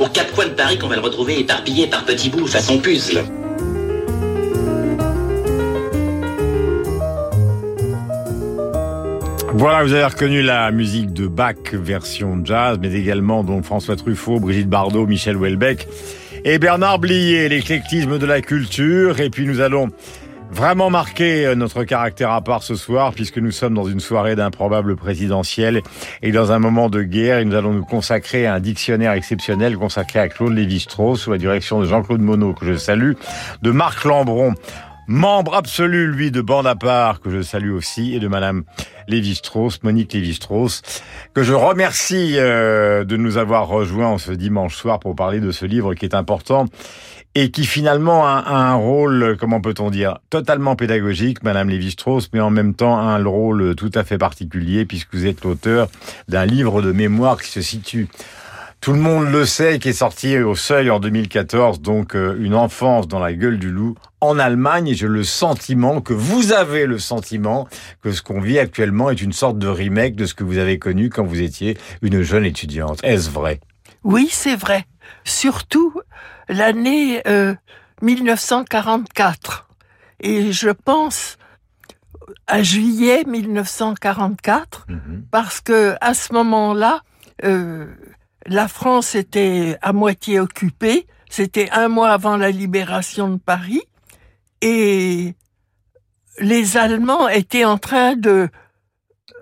Aux quatre coins de Paris qu'on va le retrouver éparpillé par petits bouts façon puzzle. Voilà, vous avez reconnu la musique de Bach version jazz, mais également donc François Truffaut, Brigitte Bardot, Michel Houellebecq et Bernard Blier, l'éclectisme de la culture. Et puis nous allons vraiment marquer euh, notre caractère à part ce soir, puisque nous sommes dans une soirée d'improbable présidentielle et dans un moment de guerre. Et nous allons nous consacrer à un dictionnaire exceptionnel consacré à Claude Lévi-Strauss sous la direction de Jean-Claude Monod, que je salue, de Marc Lambron, membre absolu, lui, de Bande à part, que je salue aussi, et de Madame Lévi-Strauss, Monique Lévi-Strauss, que je remercie euh, de nous avoir rejoints en ce dimanche soir pour parler de ce livre qui est important et qui finalement a, un rôle, comment peut-on dire, totalement pédagogique, Madame Lévi-Strauss, mais en même temps un rôle tout à fait particulier puisque vous êtes l'auteur d'un livre de mémoire qui se situe tout le monde le sait, qui est sorti au seuil en 2014, donc euh, une enfance dans la gueule du loup en Allemagne. Et j'ai le sentiment que vous avez le sentiment que ce qu'on vit actuellement est une sorte de remake de ce que vous avez connu quand vous étiez une jeune étudiante. Est-ce vrai? Oui, c'est vrai. Surtout l'année euh, 1944. Et je pense à juillet 1944 Mhm. parce que à ce moment-là, euh, la France était à moitié occupée. C'était un mois avant la libération de Paris et les Allemands étaient en train de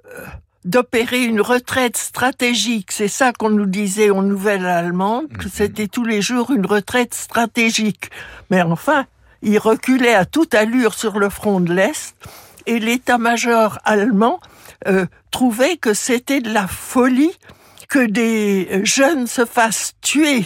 euh, d'opérer une retraite stratégique. C'est ça qu'on nous disait aux nouvelles allemandes, que c'était tous les jours une retraite stratégique. Mais enfin, ils reculaient à toute allure sur le front de l'Est et l'état-major allemand euh, trouvait que c'était de la folie que des jeunes se fassent tuer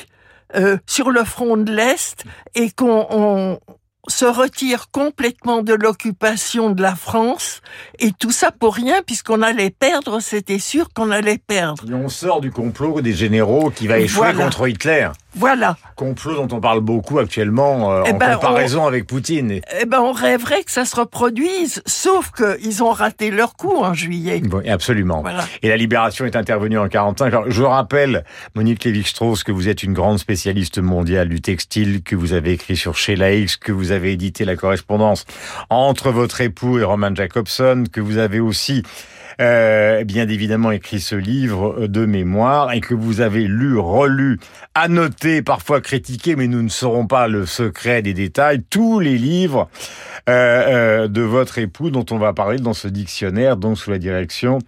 euh, sur le front de l'Est et qu'on on se retire complètement de l'occupation de la France et tout ça pour rien puisqu'on allait perdre, c'était sûr qu'on allait perdre. Et on sort du complot des généraux qui va échouer Voilà. contre Hitler. Voilà. Complot dont on parle beaucoup actuellement euh, Eh en ben, comparaison avec Poutine. Eh ben, on rêverait que ça se reproduise, sauf qu'ils ont raté leur coup en juillet. Oui, absolument. Voilà. Et la libération est intervenue en 45. Alors, je rappelle, Monique Lévi-Strauss, que vous êtes une grande spécialiste mondiale du textile, que vous avez écrit sur Sheila X, que vous avez édité la correspondance entre votre époux et Roman Jacobson, que vous avez aussi euh, bien évidemment écrit ce livre de mémoire et que vous avez lu, relu, annoté, parfois critiqué, mais nous ne saurons pas le secret des détails, tous les livres euh, euh, de votre époux dont on va parler dans ce dictionnaire, donc sous la direction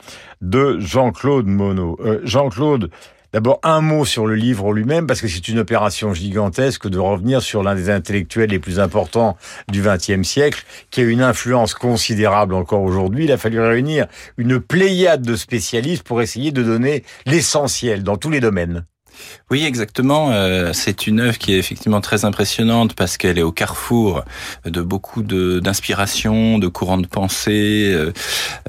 de Jean-Claude Monod. Euh, Jean-Claude, D'abord, un mot sur le livre lui-même, parce que c'est une opération gigantesque de revenir sur l'un des intellectuels les plus importants du XXe siècle, qui a une influence considérable encore aujourd'hui. Il a fallu réunir une pléiade de spécialistes pour essayer de donner l'essentiel dans tous les domaines. Oui, exactement. Euh, c'est une œuvre qui est effectivement très impressionnante parce qu'elle est au carrefour de beaucoup de d'inspiration, de courants de pensée, euh,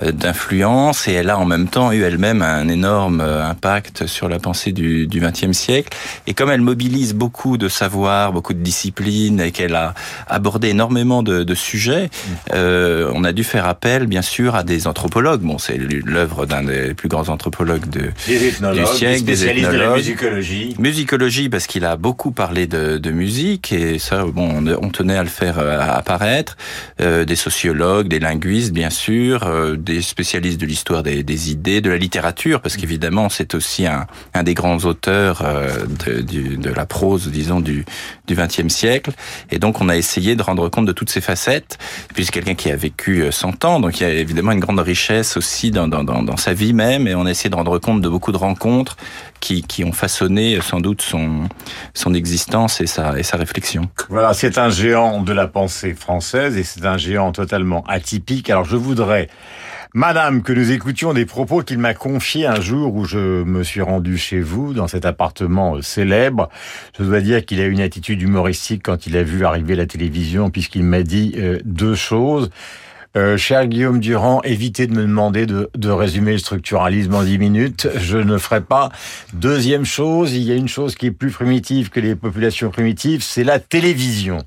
euh, d'influence, et elle a en même temps eu elle-même un énorme euh, impact sur la pensée du du XXe siècle. Et comme elle mobilise beaucoup de savoir, beaucoup de disciplines, et qu'elle a abordé énormément de, de sujets, euh, on a dû faire appel, bien sûr, à des anthropologues. Bon, c'est l'œuvre d'un des plus grands anthropologues de Des du siècle, des des spécialistes de la ethnologues. Musicologie. Musicologie parce qu'il a beaucoup parlé de, de musique et ça bon on, tenait à le faire euh, apparaître Euh, des sociologues des linguistes bien sûr euh, des spécialistes de l'histoire des, des idées de la littérature parce qu'évidemment c'est aussi un, un des grands auteurs euh, de, du- de la prose disons du du XXe siècle et donc on a essayé de rendre compte de toutes ces facettes puis c'est quelqu'un qui a vécu euh, 100 ans donc il y a évidemment une grande richesse aussi dans, dans, dans, dans sa vie même et on a essayé de rendre compte de beaucoup de rencontres qui, qui ont façonné euh, sans doute son, son existence et sa, et sa réflexion. Voilà, c'est un géant de la pensée française et c'est un géant totalement atypique. Alors je voudrais Madame, que nous écoutions des propos qu'il m'a confiés un jour où je me suis rendu chez vous, dans cet appartement célèbre. Je dois dire qu'il a une attitude humoristique quand il a vu arriver la télévision, puisqu'il m'a dit euh, deux choses. Euh, cher Guillaume Durand, évitez de me demander de, de, résumer le structuralisme en dix minutes. Je ne ferai pas. Deuxième chose, il y a une chose qui est plus primitive que les populations primitives, c'est la télévision.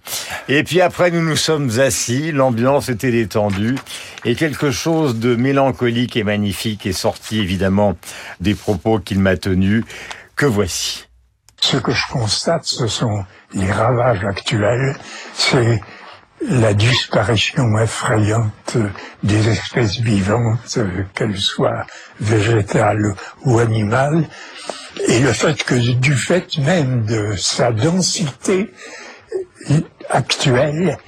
Et puis après, nous nous sommes assis, l'ambiance était détendue, et quelque chose de mélancolique et magnifique est sorti évidemment des propos qu'il m'a tenus, que voici? Ce que je constate, ce sont les ravages actuels, c'est la disparition effrayante des espèces vivantes, qu'elles soient végétales ou animales, et le fait que du fait même de sa densité actuelle,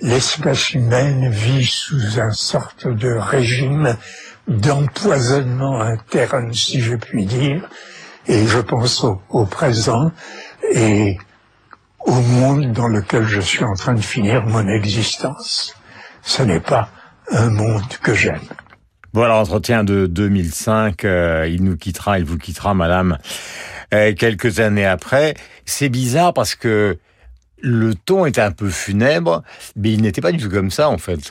l'espèce humaine vit sous un sorte de régime d'empoisonnement interne, si je puis dire, et je pense au, au présent, et au monde dans lequel je suis en train de finir mon existence. Ce n'est pas un monde que j'aime. Voilà, entretien de 2005, euh, il nous quittera, il vous quittera, madame, euh, quelques années après. C'est bizarre parce que le ton est un peu funèbre, mais il n'était pas du tout comme ça, en fait.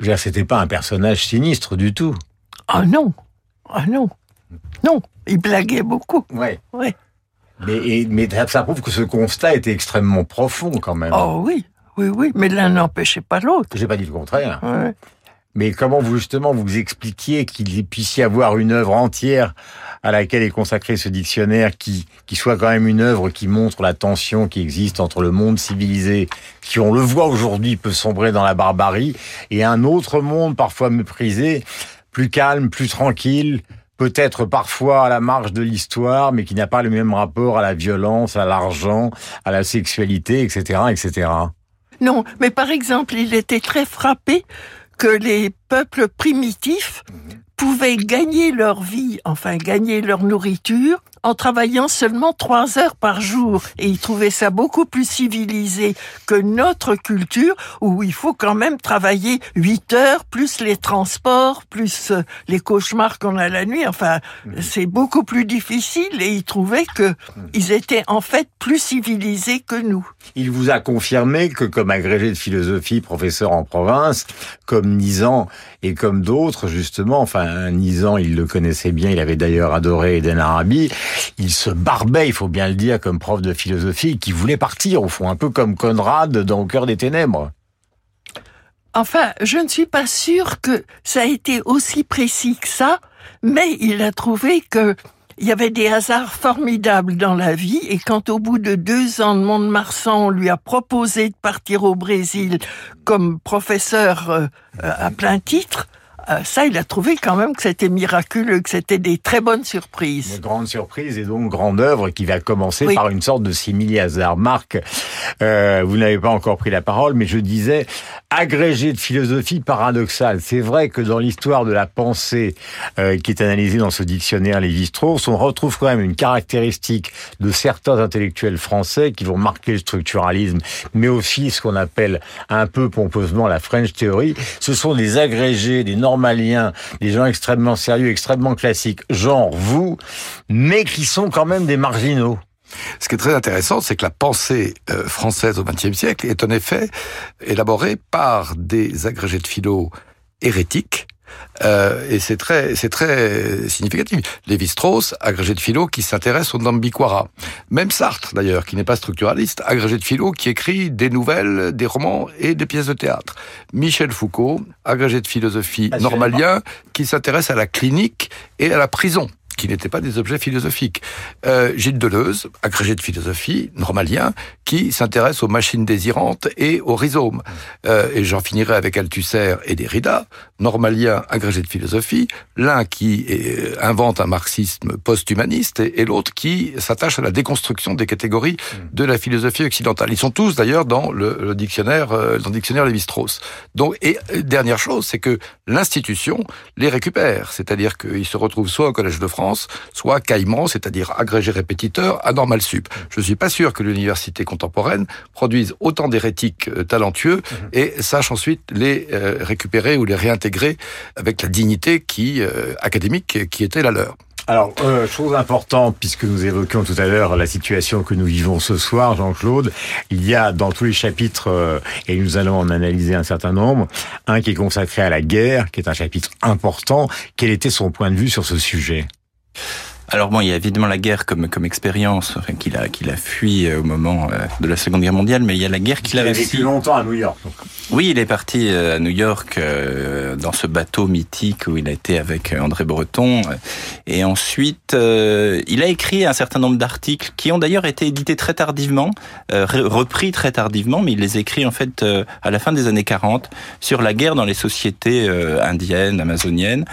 Je veux dire, c'était pas un personnage sinistre du tout. Ah non, ah non, non, il blaguait beaucoup. Ouais. Ouais. Mais, mais ça prouve que ce constat était extrêmement profond quand même. Oh oui, oui, oui, mais l'un n'empêchait pas l'autre. J'ai pas dit le contraire. Ouais. Mais comment vous justement vous expliquiez qu'il puisse y avoir une œuvre entière à laquelle est consacré ce dictionnaire qui, qui soit quand même une œuvre qui montre la tension qui existe entre le monde civilisé, qui on le voit aujourd'hui peut sombrer dans la barbarie, et un autre monde parfois méprisé, plus calme, plus tranquille, peut-être parfois à la marge de l'histoire, mais qui n'a pas le même rapport à la violence, à l'argent, à la sexualité, etc., etc. Non, mais par exemple, il était très frappé que les peuples primitifs pouvaient gagner leur vie, enfin gagner leur nourriture, en travaillant seulement trois heures par jour. Et il trouvait ça beaucoup plus civilisé que notre culture, où il faut quand même travailler huit heures, plus les transports, plus euh, les cauchemars qu'on a la nuit. Enfin, c'est beaucoup plus difficile. Et il trouvait que ils étaient en fait plus civilisés que nous. Il vous a confirmé que comme agrégé de philosophie, professeur en province, comme Nizan et comme d'autres, justement, enfin, Nizan, il le connaissait bien, il avait d'ailleurs adoré Eden Arabi, il se barbait, il faut bien le dire, comme prof de philosophie, qui voulait partir, au fond, un peu comme Conrad dans Au cœur des ténèbres. Enfin, je ne suis pas sûre que ça a été aussi précis que ça, mais il a trouvé que il y avait des hasards formidables dans la vie et quand au bout de deux ans de Mont-de-Marsan, on lui a proposé de partir au Brésil comme professeur euh, à plein titre, ça, il a trouvé quand même que c'était miraculeux, que c'était des très bonnes surprises. Une grande surprise et donc grande œuvre qui va commencer oui. par une sorte de simili hasard. Marc, euh, vous n'avez pas encore pris la parole, mais je disais agrégé de philosophie paradoxale. C'est vrai que dans l'histoire de la pensée euh, qui est analysée dans ce dictionnaire Lévi-Strauss, on retrouve quand même une caractéristique de certains intellectuels français qui vont marquer le structuralisme, mais aussi ce qu'on appelle un peu pompeusement la French Theory. Ce sont des agrégés, des normaliens, des gens extrêmement sérieux, extrêmement classiques, genre vous, mais qui sont quand même des marginaux. Ce qui est très intéressant, c'est que la pensée euh, française au XXe siècle est en effet élaborée par des agrégés de philo hérétiques, euh, et c'est très, c'est très significatif. Lévi-Strauss, agrégé de philo, qui s'intéresse au Nambiquara. Même Sartre, d'ailleurs, qui n'est pas structuraliste, agrégé de philo, qui écrit des nouvelles, des romans et des pièces de théâtre. Michel Foucault, agrégé de philosophie normalien, qui s'intéresse à la clinique et à la prison qui n'étaient pas des objets philosophiques. Euh, Gilles Deleuze, agrégé de philosophie, normalien, qui s'intéresse aux machines désirantes et aux rhizomes. Euh, et j'en finirai avec Althusser et Derrida, normalien, agrégé de philosophie, l'un qui est, invente un marxisme post-humaniste et, l'autre qui s'attache à la déconstruction des catégories de la philosophie occidentale. Ils sont tous d'ailleurs dans le, le, dictionnaire, euh, dans le dictionnaire Lévi-Strauss. Donc, et dernière chose, c'est que l'institution les récupère, c'est-à-dire qu'ils se retrouvent soit au Collège de France, soit caïman, c'est-à-dire agrégé répétiteur à normal sup. Je suis pas sûr que l'université contemporaine produise autant d'hérétiques euh, talentueux mhm. et sache ensuite les euh, récupérer ou les réintégrer avec la dignité qui euh, académique qui était la leur. Alors, euh, chose importante, puisque nous évoquions tout à l'heure la situation que nous vivons ce soir, Jean-Claude, il y a dans tous les chapitres, euh, et nous allons en analyser un certain nombre, un qui est consacré à la guerre, qui est un chapitre important. Quel était son point de vue sur ce sujet? Alors bon, il y a évidemment la guerre comme comme expérience, enfin, qu'il a qu'il a fui euh, au moment euh, de la Seconde Guerre mondiale, mais il y a la guerre qu'il a, vécu longtemps à New York. Oui, il est parti euh, à New York dans ce bateau mythique où il a été avec André Breton, et ensuite il a écrit un certain nombre d'articles qui ont d'ailleurs été édités très tardivement, repris très tardivement, mais il les écrit en fait à la fin des années 40 sur la guerre dans les sociétés indiennes, amazoniennes.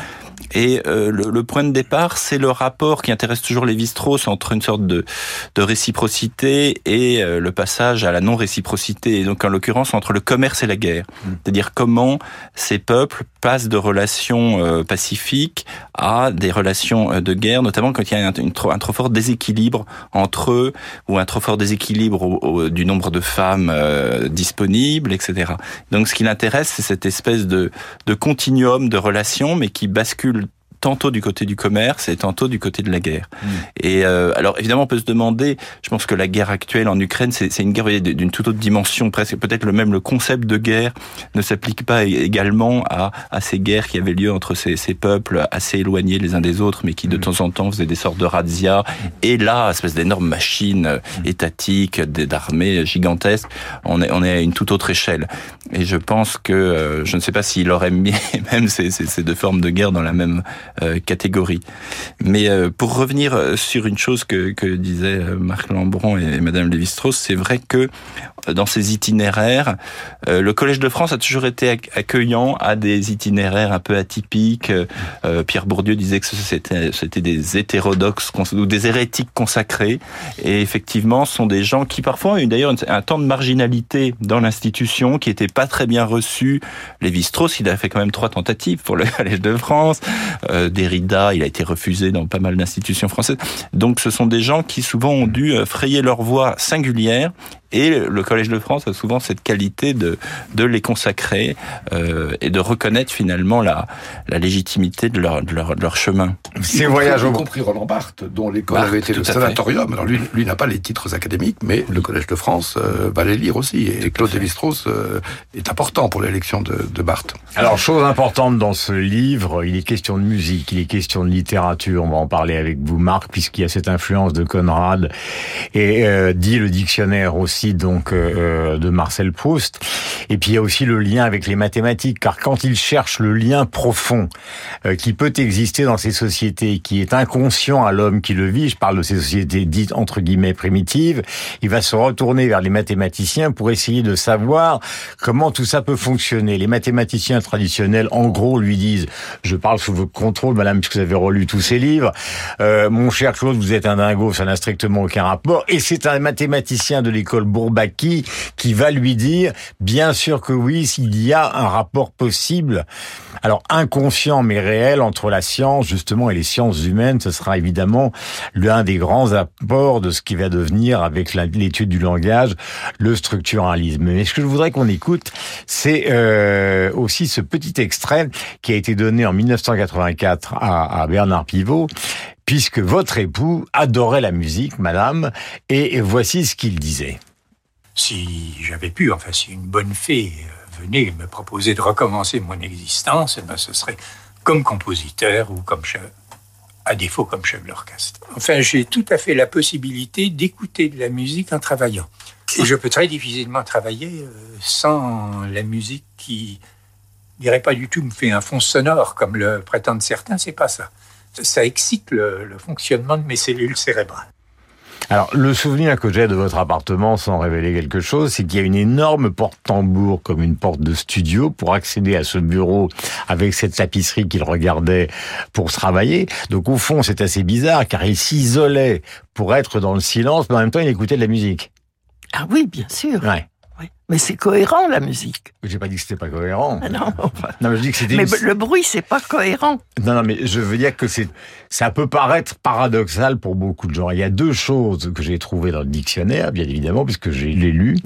Et euh, le, point de départ, c'est le rapport qui intéresse toujours les Strauss entre une sorte de, de réciprocité et euh, le passage à la non-réciprocité, et donc en l'occurrence entre le commerce et la guerre. Mm. C'est-à-dire comment ces peuples passent de relations euh, pacifiques à des relations de guerre, notamment quand il y a un, un trop fort déséquilibre entre eux, ou un trop fort déséquilibre du nombre de femmes disponibles, etc. Donc ce qui l'intéresse, c'est cette espèce de, de continuum de relations, mais qui bascule skuld tantôt du côté du commerce et tantôt du côté de la guerre. Hmm. Et euh, alors évidemment, on peut se demander, je pense que la guerre actuelle en Ukraine, c'est une guerre d'une toute autre dimension, presque peut-être le même le concept de guerre ne s'applique pas également à, à ces guerres qui avaient lieu entre ces, ces peuples assez éloignés les uns des autres, mais qui de hmm. temps en temps faisaient des sortes de razzia. Et là, espèce d'énormes machines hmm. étatiques, d'armées gigantesques, on est, on est à une toute autre échelle. Et je pense que, euh, je ne sais pas s'il aurait mis même ces, ces, ces deux formes de guerre dans la même euh, catégorie. Mais euh, pour revenir euh, sur une chose que, que disait Marc Lambron et Madame Lévi-Strauss, c'est vrai que dans ces itinéraires, le Collège de France a toujours été accueillant à des itinéraires un peu atypiques. Pierre Bourdieu disait que c'était des hétérodoxes ou des hérétiques consacrés. Et effectivement, ce sont des gens qui parfois ont eu d'ailleurs un temps de marginalité dans l'institution, qui n'étaient pas très bien reçus. Lévi-Strauss, il a fait quand même trois tentatives pour le Collège de France. Derrida, il a été refusé dans pas mal d'institutions françaises. Donc ce sont des gens qui souvent ont dû euh, frayer leur voie singulière et le Collège de France a souvent cette qualité de, de les consacrer euh, et de reconnaître finalement la, la légitimité de leur, de leur, de leur chemin. Ces voyages, y compris Roland Barthes, dont l'école avait été le sanatorium. Alors lui, lui n'a pas les titres académiques, mais le Collège de France euh, va les lire aussi. Et Claude Lévi-Strauss euh, est important pour l'élection de, de Barthes. Alors, chose importante dans ce livre, il est question de musique, il est question de littérature. On va en parler avec vous, Marc, puisqu'il y a cette influence de Conrad et euh, dit le dictionnaire aussi donc euh, euh, de Marcel Proust. Et puis il y a aussi le lien avec les mathématiques, car quand il cherche le lien profond euh, qui peut exister dans ces sociétés, qui est inconscient à l'homme qui le vit, je parle de ces sociétés dites entre guillemets primitives, il va se retourner vers les mathématiciens pour essayer de savoir comment tout ça peut fonctionner. Les mathématiciens traditionnels, en gros, lui disent, je parle sous votre contrôle, madame, puisque vous avez relu tous ces livres, mon cher Claude, vous êtes un dingo, ça n'a strictement aucun rapport, et c'est un mathématicien de l'école Bourbaki qui va lui dire, bien sûr que oui, s'il y a un rapport possible, alors inconscient mais réel entre la science justement et les sciences humaines, ce sera évidemment l'un des grands apports de ce qui va devenir avec l'étude du langage le structuralisme. Mais ce que je voudrais qu'on écoute, c'est euh, aussi ce petit extrait qui a été donné en 1984 à, à Bernard Pivot puisque votre époux adorait la musique, madame, et voici ce qu'il disait si j'avais pu, enfin si une bonne fée euh, venait me proposer de recommencer mon existence, eh ben, ce serait comme compositeur ou comme chef, à défaut comme chef d'orchestre. Enfin, j'ai tout à fait la possibilité d'écouter de la musique en travaillant. Et je peux très difficilement travailler euh, sans la musique qui, je dirais pas du tout, me fait un fond sonore comme le prétendent certains, c'est pas ça. Ça excite le fonctionnement de mes cellules cérébrales. Alors, le souvenir que j'ai de votre appartement, sans révéler quelque chose, c'est qu'il y a une énorme porte-tambour, comme une porte de studio, pour accéder à ce bureau avec cette tapisserie qu'il regardait pour travailler. Donc, au fond, c'est assez bizarre, car il s'isolait pour être dans le silence, mais en même temps, il écoutait de la musique. Ah oui, bien sûr. Ouais. Mais c'est cohérent la musique. J'ai pas dit que c'était pas cohérent. Ah non, enfin, Non, mais je dis que c'était. mais une- le bruit c'est pas cohérent. Non, non, mais je veux dire que c'est, ça peut paraître paradoxal pour beaucoup de gens. Il y a deux choses que j'ai trouvées dans le dictionnaire, bien évidemment, puisque je l'ai lu.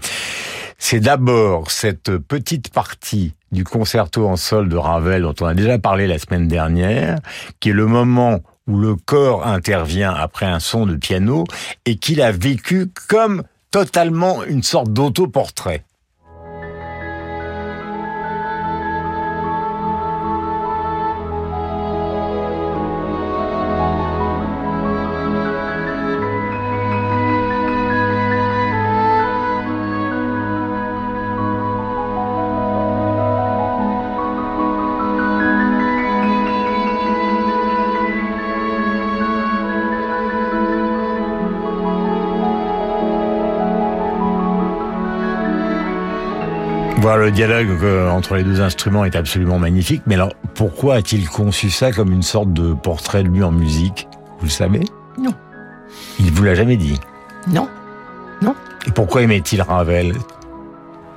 C'est d'abord cette petite partie du concerto en sol de Ravel dont on a déjà parlé la semaine dernière, qui est le moment où le corps intervient après un son de piano et qu'il a vécu comme totalement une sorte d'autoportrait. Le dialogue euh, entre les deux instruments est absolument magnifique. Mais alors, pourquoi a-t-il conçu ça comme une sorte de portrait de lui en musique? Vous le savez? Non. Il vous l'a jamais dit? Non. Et pourquoi aimait-il Ravel?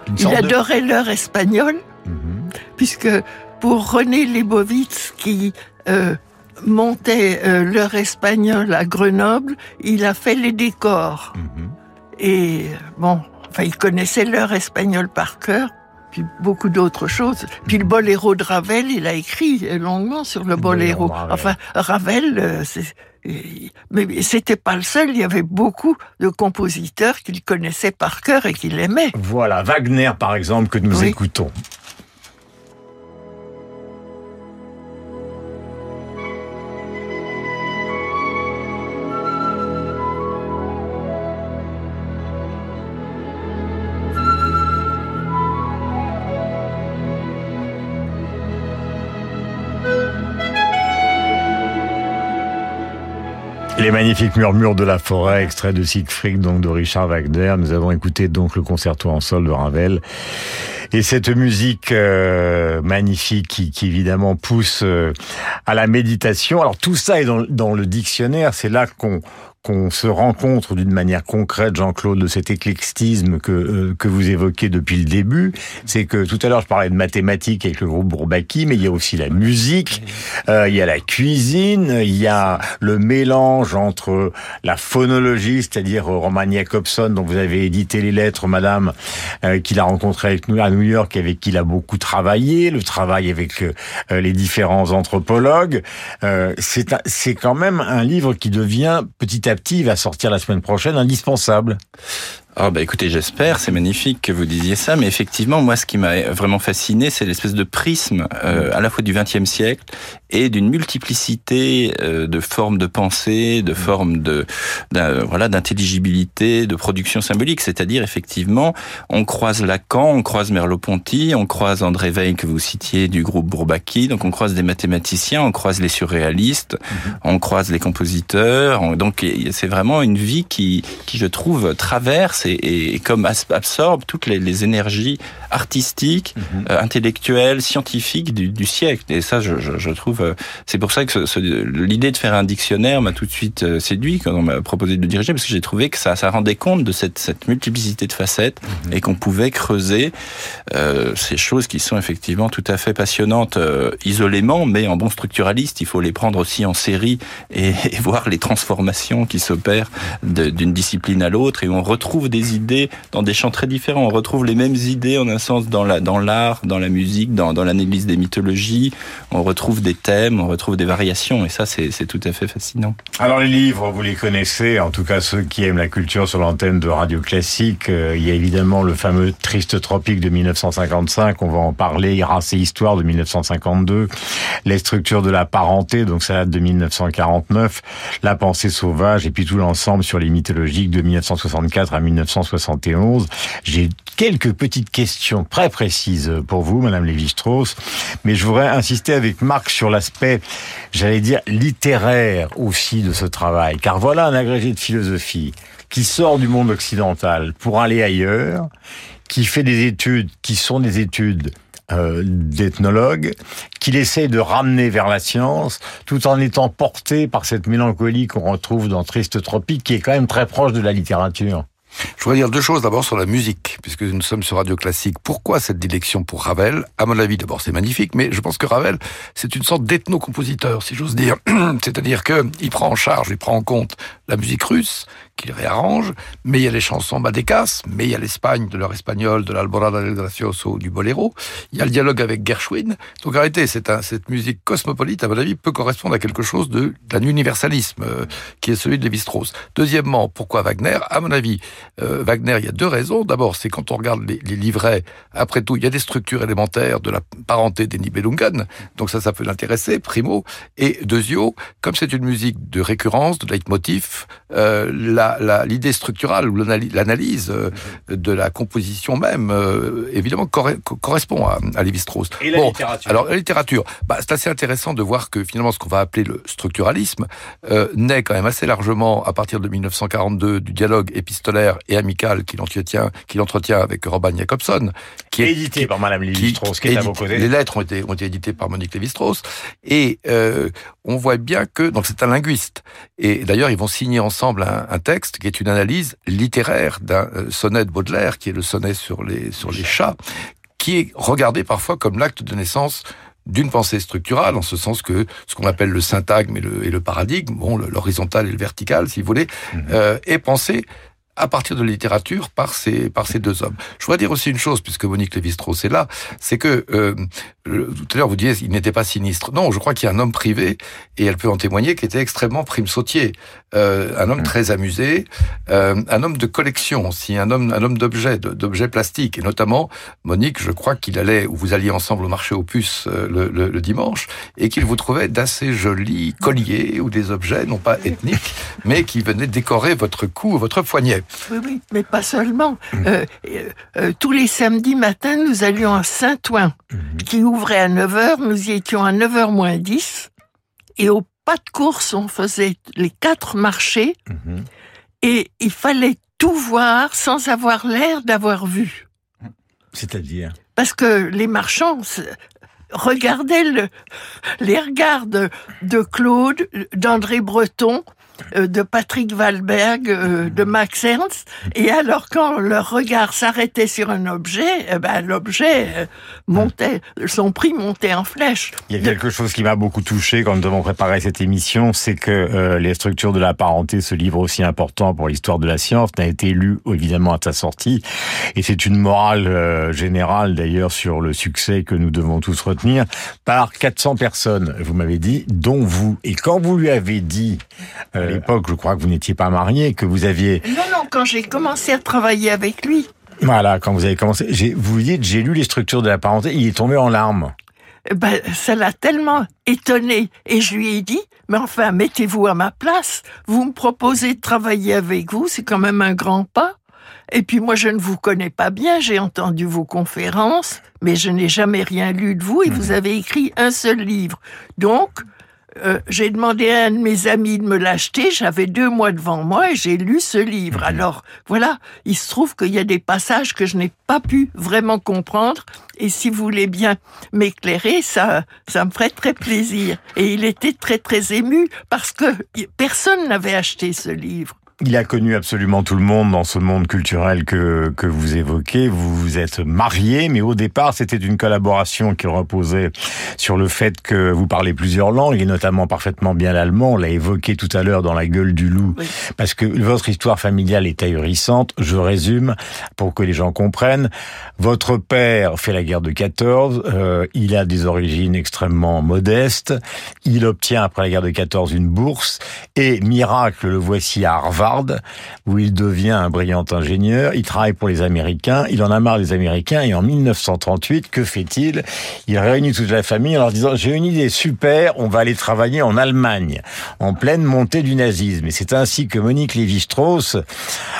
Il de- adorait l'heure espagnole, Mhm. puisque pour René Leibovitz, qui euh, montait euh, l'heure espagnole à Grenoble, il a fait les décors. Mhm. Et bon, enfin, il connaissait l'heure espagnole par cœur, puis beaucoup d'autres choses. Puis le boléro de Ravel, il a écrit longuement sur le boléro. Enfin, Ravel, euh, mais c'était pas le seul. Il y avait beaucoup de compositeurs qu'il connaissait par cœur et qu'il aimait. Voilà, Wagner par exemple que nous Oui. écoutons. Les magnifiques murmures de la forêt, extrait de Siegfried, donc de Richard Wagner. Nous avons écouté donc le concerto en sol de Ravel. Et cette musique euh, magnifique qui, qui évidemment pousse euh, à la méditation. Alors tout ça est dans, dans le dictionnaire. C'est là qu'on qu'on se rencontre d'une manière concrète, Jean-Claude, de cet éclectisme que, euh, que vous évoquez depuis le début. C'est que tout à l'heure, je parlais de mathématiques avec le groupe Bourbaki, mais il y a aussi la musique, euh, il y a la cuisine, il y a le mélange entre la phonologie, c'est-à-dire Roman Jacobson, dont vous avez édité les lettres, madame, euh, qu'il a rencontré avec nous à New York, avec qui il a beaucoup travaillé, le travail avec euh, les différents anthropologues. Euh, c'est quand même un livre qui devient petit à petit, il va sortir la semaine prochaine, indispensable. Ah bah écoutez, j'espère, c'est magnifique que vous disiez ça, mais effectivement, moi, ce qui m'a vraiment fasciné, c'est l'espèce de prisme euh, à la fois du XXe siècle et d'une multiplicité euh, de formes de pensée, de formes de voilà d'intelligibilité, de production symbolique. C'est-à-dire, effectivement, on croise Lacan, on croise Merleau-Ponty, on croise André Veil que vous citiez du groupe Bourbaki, donc on croise des mathématiciens, on croise les surréalistes, on croise les compositeurs. on- donc c'est vraiment une vie qui, qui je trouve traverse et, comme absorbe toutes les énergies artistiques, euh, intellectuelles, scientifiques du, du siècle. Et ça, je, je, je trouve, euh, c'est pour ça que ce- ce- l'idée de faire un dictionnaire m'a tout de suite euh, séduit quand on m'a proposé de le diriger, parce que j'ai trouvé que ça, ça rendait compte de cette, cette multiplicité de facettes et qu'on pouvait creuser euh, ces choses qui sont effectivement tout à fait passionnantes euh, isolément, mais en bon structuraliste, il faut les prendre aussi en série et, et voir les transformations qui s'opèrent d'une discipline à l'autre et on retrouve des idées dans des champs très différents. On retrouve les mêmes idées en un sens dans la dans l'art, dans la musique, dans, l'analyse des mythologies. On retrouve des thèmes, on retrouve des variations et ça c'est c'est tout à fait fascinant. Alors les livres, vous les connaissez, en tout cas ceux qui aiment la culture sur l'antenne de Radio Classique. Euh, il y a évidemment le fameux Triste Tropique de 1955, on va en parler, Race et Histoire de 1952, Les structures de la parenté, donc ça date de 1949, La pensée sauvage et puis tout l'ensemble sur les mythologiques de 1964 à 1971. J'ai quelques petites questions très précises pour vous, Madame Lévi-Strauss, mais je voudrais insister avec Marc sur l'aspect, j'allais dire, littéraire aussi de ce travail. Car voilà un agrégé de philosophie qui sort du monde occidental pour aller ailleurs, qui fait des études qui sont des études euh, d'ethnologue, qu'il essaie de ramener vers la science, tout en étant porté par cette mélancolie qu'on retrouve dans Triste Tropique, qui est quand même très proche de la littérature. Je voudrais dire deux choses d'abord sur la musique, puisque nous sommes sur Radio Classique. Pourquoi cette dilection pour Ravel? À mon avis, d'abord, c'est magnifique, mais je pense que Ravel, c'est une sorte d'ethno-compositeur, si j'ose dire. C'est-à-dire qu'il prend en charge, il prend en compte la musique russe, qu'il réarrange, mais il y a les chansons Badecas, mais il y a l'Espagne, de l'heure espagnole, de l'Alborada del Gracioso, du Boléro, il y a le dialogue avec Gershwin. Donc arrêtez, c'est un, cette musique cosmopolite, à mon avis, peut correspondre à quelque chose d'un universalisme euh, qui est celui de Lévi-Strauss. Deuxièmement, pourquoi Wagner? À mon avis, euh, Wagner, il y a deux raisons. D'abord, c'est quand on regarde les, les, livrets, après tout, il y a des structures élémentaires de la parenté des Nibelungen, donc ça, ça peut l'intéresser, primo. Et deuxio, comme c'est une musique de récurrence, de leitmotiv, euh, la l'idée structurale ou l'analyse euh, de la composition même, euh, évidemment, correspond à, à Lévi-Strauss. Et la bon, littérature Alors, la littérature, bah, c'est assez intéressant de voir que finalement, ce qu'on va appeler le structuralisme euh, naît quand même assez largement à partir de 1942 du dialogue épistolaire et amical qu'il entretient, qu'il entretient avec Robin Jacobson, qui est édité par Madame Lévi-Strauss, qui, qui, est à vos côtés. Les lettres ont été, ont été éditées par Monique Lévi-Strauss, et euh, on voit bien que donc c'est un linguiste. Et d'ailleurs, ils vont signer ensemble un, un texte qui est une analyse littéraire d'un euh, sonnet de Baudelaire, qui est le sonnet sur les, sur les chats, qui est regardé parfois comme l'acte de naissance d'une pensée structurale, en ce sens que ce qu'on appelle le syntagme et le, et le paradigme, bon, l'horizontal et le vertical, si vous voulez, mmh. euh, est pensé à partir de la littérature par ces par ces deux hommes. Je voudrais dire aussi une chose puisque Monique Lévi-Strauss est là, c'est que euh, tout à l'heure vous disiez il n'était pas sinistre. Non, je crois qu'il y a un homme privé et elle peut en témoigner qui était extrêmement prime sautier, euh, un homme mmh. très amusé, euh, un homme de collection aussi, un homme un homme d'objets d'objets plastiques et notamment Monique, je crois qu'il allait ou vous alliez ensemble au marché aux puces euh, le, le, le, dimanche et qu'il vous trouvait d'assez jolis colliers ou des objets non pas ethniques mais qui venaient décorer votre cou ou votre poignet. Oui, oui, mais pas seulement. Mmh. Euh, euh, tous les samedis matins, nous allions à Saint-Ouen, mmh. qui ouvrait à 9h. Nous y étions à 9h moins 10. Et au pas de course, on faisait les quatre marchés. Mmh. Et il fallait tout voir sans avoir l'air d'avoir vu. C'est-à-dire Parce que les marchands regardaient le, les regards de, de Claude, d'André Breton, de Patrick Valberg, euh, de Max Ernst. Et alors, quand leur regard s'arrêtait sur un objet, eh ben, l'objet euh, montait, son prix montait en flèche. Il y a quelque chose qui m'a beaucoup touché quand nous avons préparé cette émission, c'est que les structures de la parenté, ce livre aussi important pour l'histoire de la science, n'a été lu évidemment à sa sortie. Et c'est une morale générale d'ailleurs sur le succès que nous devons tous retenir par 400 personnes, vous m'avez dit, dont vous. Et quand vous lui avez dit l'époque, je crois que vous n'étiez pas marié, que vous aviez... Non, non, quand j'ai commencé à travailler avec lui. Voilà, quand vous avez commencé, vous dites, j'ai lu les structures de la parenté, il est tombé en larmes. Ben, ça l'a tellement étonné. Et je lui ai dit, mais enfin, mettez-vous à ma place. Vous me proposez de travailler avec vous, c'est quand même un grand pas. Et puis moi, je ne vous connais pas bien, j'ai entendu vos conférences, mais je n'ai jamais rien lu de vous et vous mmh. avez écrit un seul livre. Donc, euh, j'ai demandé à un de mes amis de me l'acheter, j'avais deux mois devant moi et j'ai lu ce livre. Mhm. Alors voilà, il se trouve qu'il y a des passages que je n'ai pas pu vraiment comprendre et si vous voulez bien m'éclairer, ça, ça me ferait très plaisir. Et il était très très ému parce que personne n'avait acheté ce livre. Il a connu absolument tout le monde dans ce monde culturel que, que vous évoquez. Vous vous êtes marié, mais au départ, c'était une collaboration qui reposait sur le fait que vous parlez plusieurs langues, et notamment parfaitement bien l'allemand. On l'a évoqué tout à l'heure dans La gueule du loup, oui. parce que votre histoire familiale est ahurissante. Je résume pour que les gens comprennent. Votre père fait la guerre de 14. Euh, il a des origines extrêmement modestes. Il obtient, après la guerre de 14, une bourse. Et miracle, le voici à Harvard où il devient un brillant ingénieur. Il travaille pour les Américains. Il en a marre des Américains. Et en 1938, que fait-il? Il réunit toute la famille en leur disant j'ai une idée super. On va aller travailler en Allemagne, en pleine montée du nazisme. Et c'est ainsi que Monique Lévi-Strauss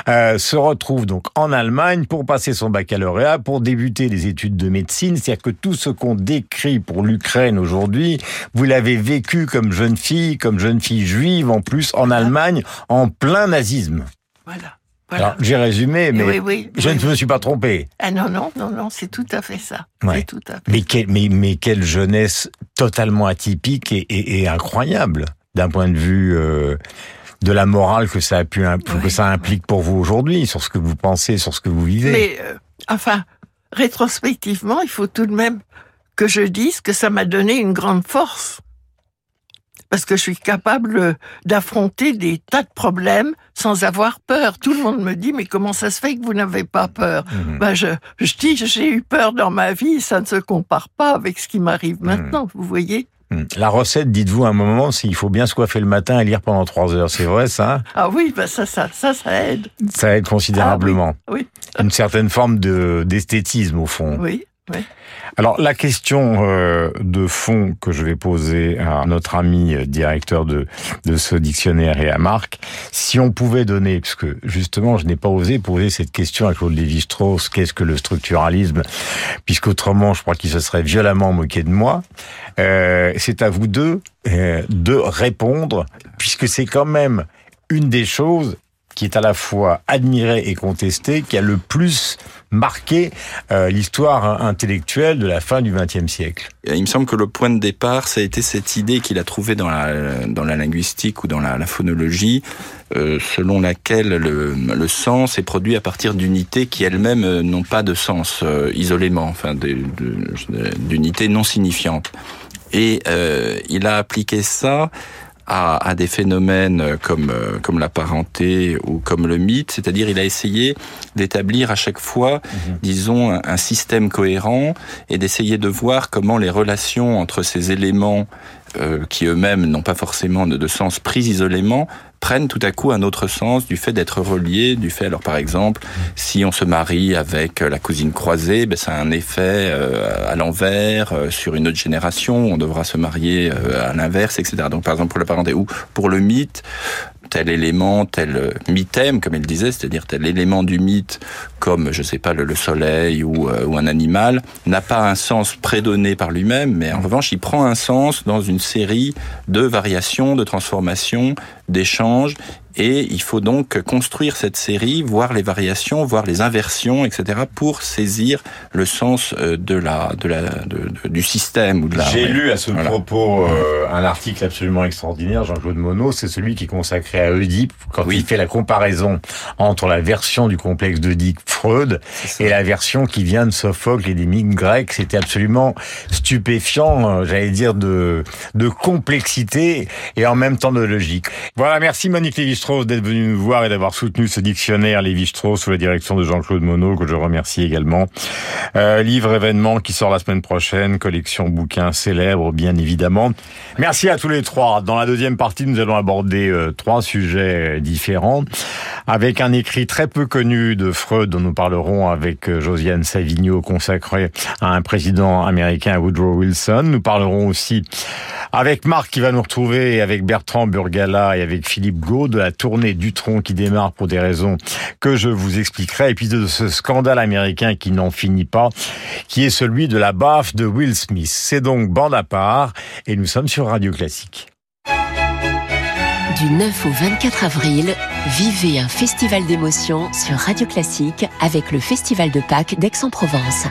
euh, se retrouve donc en Allemagne pour passer son baccalauréat, pour débuter des études de médecine. C'est-à-dire que tout ce qu'on décrit pour l'Ukraine aujourd'hui, vous l'avez vécu comme jeune fille, comme jeune fille juive en plus en Allemagne, en plein nazisme. Voilà. Voilà. j'ai résumé, mais oui, oui, je oui, ne me suis pas trompé. Ah non, non, non, non, c'est tout à fait ça. Ouais. Tout à fait. Mais, quel, mais, mais quelle jeunesse totalement atypique et, et, et incroyable d'un point de vue euh, de la morale que ça a pu que ça implique pour vous aujourd'hui, sur ce que vous pensez, sur ce que vous vivez. Mais euh, enfin, rétrospectivement, il faut tout de même que je dise que ça m'a donné une grande force parce que je suis capable d'affronter des tas de problèmes sans avoir peur. Tout le monde me dit, mais comment ça se fait que vous n'avez pas peur mhm. ben je, je dis, j'ai eu peur dans ma vie, ça ne se compare pas avec ce qui m'arrive mhm. maintenant, vous voyez mhm. la recette, dites-vous à un moment, s'il faut bien se coiffer le matin et lire pendant trois heures, c'est vrai ça Ah oui, ben ça, ça, ça, ça aide. Ça aide considérablement. Ah oui, Une certaine forme de d'esthétisme au fond. Oui. Alors la question euh, de fond que je vais poser à notre ami euh, directeur de, ce dictionnaire et à Marc, si on pouvait donner, parce que justement je n'ai pas osé poser cette question à Claude Lévi-Strauss, qu'est-ce que le structuralisme, puisqu'autrement je crois qu'il se serait violemment moqué de moi, euh, c'est à vous deux de répondre, puisque c'est quand même une des choses qui est à la fois admiré et contesté, qui a le plus marqué euh, l'histoire intellectuelle de la fin du XXe siècle. Il me semble que le point de départ, ça a été cette idée qu'il a trouvée dans la, linguistique ou dans la, phonologie, euh, selon laquelle le, sens est produit à partir d'unités qui elles-mêmes euh, n'ont pas de sens isolément, enfin d'unités non signifiantes. Et il a appliqué ça à, à des phénomènes comme, euh, comme la parenté ou comme le mythe, c'est-à-dire il a essayé d'établir à chaque fois, mhm. disons, un, un, système cohérent et d'essayer de voir comment les relations entre ces éléments euh, qui eux-mêmes n'ont pas forcément de, sens pris isolément, prennent tout à coup un autre sens du fait d'être reliés, du fait, alors par exemple, si on se marie avec la cousine croisée, ben, ça a un effet euh, à l'envers, euh, sur une autre génération, on devra se marier euh, à l'inverse, etc. Donc par exemple pour la parenté ou pour le mythe, tel élément, tel mythème, comme il disait, c'est-à-dire tel élément du mythe, comme, je sais pas, le, soleil euh, ou, un animal, n'a pas un sens prédonné par lui-même, mais en revanche, il prend un sens dans une série de variations, de transformations, d'échanges, et il faut donc construire cette série, voir les variations, voir les inversions, etc., pour saisir le sens euh, de la, de la, de, du système ou de la. J'ai lu à ce propos euh, un article absolument extraordinaire, Jean-Claude Monod, c'est celui qui est consacré à Oedipe quand il fait la comparaison entre la version du complexe d'Oedipe Freud et la version qui vient de Sophocle et des mythes grecs. C'était absolument stupéfiant, euh, j'allais dire de de complexité et en même temps de logique. Voilà, merci Monique Lévi-Strauss d'être venu nous voir et d'avoir soutenu ce dictionnaire Lévi-Strauss sous la direction de Jean-Claude Monod, que je remercie également. Euh, livre événement qui sort la semaine prochaine, collection bouquins célèbres, bien évidemment. Merci à tous les trois. Dans la deuxième partie, nous allons aborder euh, trois sujets différents, avec un écrit très peu connu de Freud dont nous parlerons avec euh, Josiane Savigno, consacré à un président américain, Woodrow Wilson. Nous parlerons aussi avec Marc qui va nous retrouver, avec Bertrand Burgala et avec Philippe Gau de la tournée Dutron qui démarre pour des raisons que je vous expliquerai, et puis de ce scandale américain qui n'en finit pas, qui est celui de la baffe de Will Smith. C'est donc bande à part, et nous sommes sur Radio Classique. Du 9 au 24 avril, vivez un festival d'émotions sur Radio Classique avec le Festival de Pâques d'Aix-en-Provence.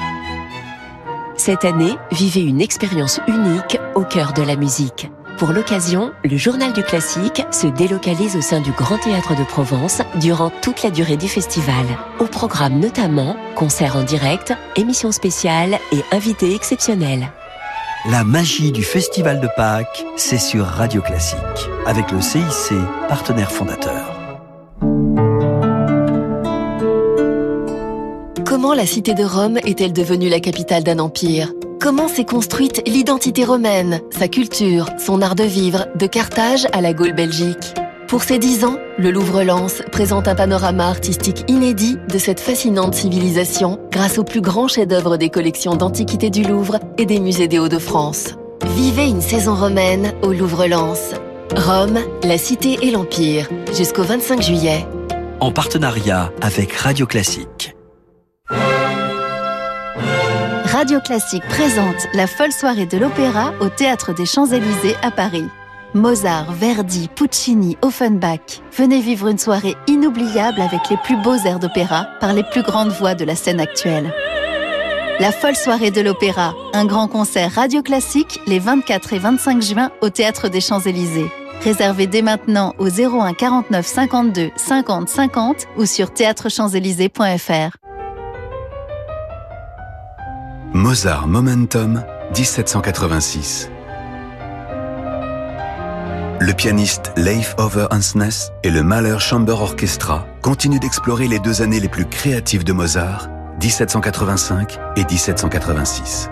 Cette année, vivez une expérience unique au cœur de la musique. Pour l'occasion, le Journal du Classique se délocalise au sein du Grand Théâtre de Provence durant toute la durée du festival. Au programme notamment concerts en direct, émissions spéciales et invités exceptionnels. La magie du Festival de Pâques, c'est sur Radio Classique, avec le CIC, partenaire fondateur. Comment la cité de Rome est-elle devenue la capitale d'un empire? Comment s'est construite l'identité romaine, sa culture, son art de vivre, de Carthage à la Gaule belgique? Pour ses dix ans, le Louvre-Lens présente un panorama artistique inédit de cette fascinante civilisation grâce aux plus grands chefs-d'œuvre des collections d'antiquités du Louvre et des musées des Hauts-de-France. Vivez une saison romaine au Louvre-Lens. Rome, la cité et l'empire, jusqu'au 25 juillet. En partenariat avec Radio Classique. Radio Classique présente la folle soirée de l'opéra au Théâtre des Champs-Élysées à Paris. Mozart, Verdi, Puccini, Offenbach. Venez vivre une soirée inoubliable avec les plus beaux airs d'opéra par les plus grandes voix de la scène actuelle. La folle soirée de l'opéra, un grand concert radio classique les 24 et 25 juin au Théâtre des Champs-Élysées. Réservez dès maintenant au 01 49 52 50 50 ou sur théâtrechamps-élysées.fr. Mozart Momentum, 1786. Le pianiste Leif Over Hansness et le Mahler Chamber Orchestra continuent d'explorer les deux années les plus créatives de Mozart, 1785 et 1786.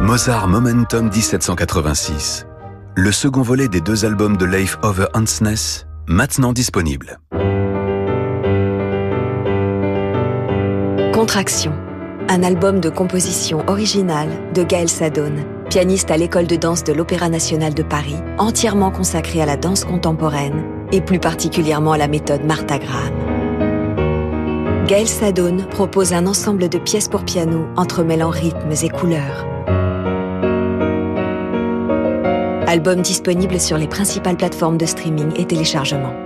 Mozart Momentum 1786. Le second volet des deux albums de Leif Over Hansness, maintenant disponible. Contraction, un album de composition originale de Gaël Sadone, pianiste à l'école de danse de l'Opéra national de Paris, entièrement consacré à la danse contemporaine et plus particulièrement à la méthode Martha Graham. Gaël Sadone propose un ensemble de pièces pour piano entremêlant rythmes et couleurs. Album disponible sur les principales plateformes de streaming et téléchargement.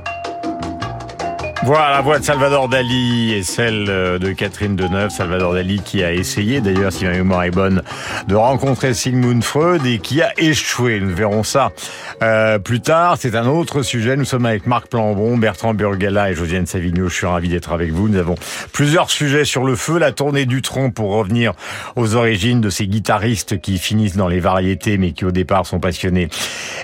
Voilà la voix de Salvador Dali et celle euh, de Catherine Deneuve. Salvador Dali qui a essayé, d'ailleurs, si ma mémoire est bonne, de rencontrer Sigmund Freud et qui a échoué. Nous verrons ça euh, plus tard. C'est un autre sujet. Nous sommes avec Marc Plambon, Bertrand Burgala et Josiane Savigno. Je suis ravi d'être avec vous. Nous avons plusieurs sujets sur le feu. La tournée du tronc pour revenir aux origines de ces guitaristes qui finissent dans les variétés mais qui au départ sont passionnés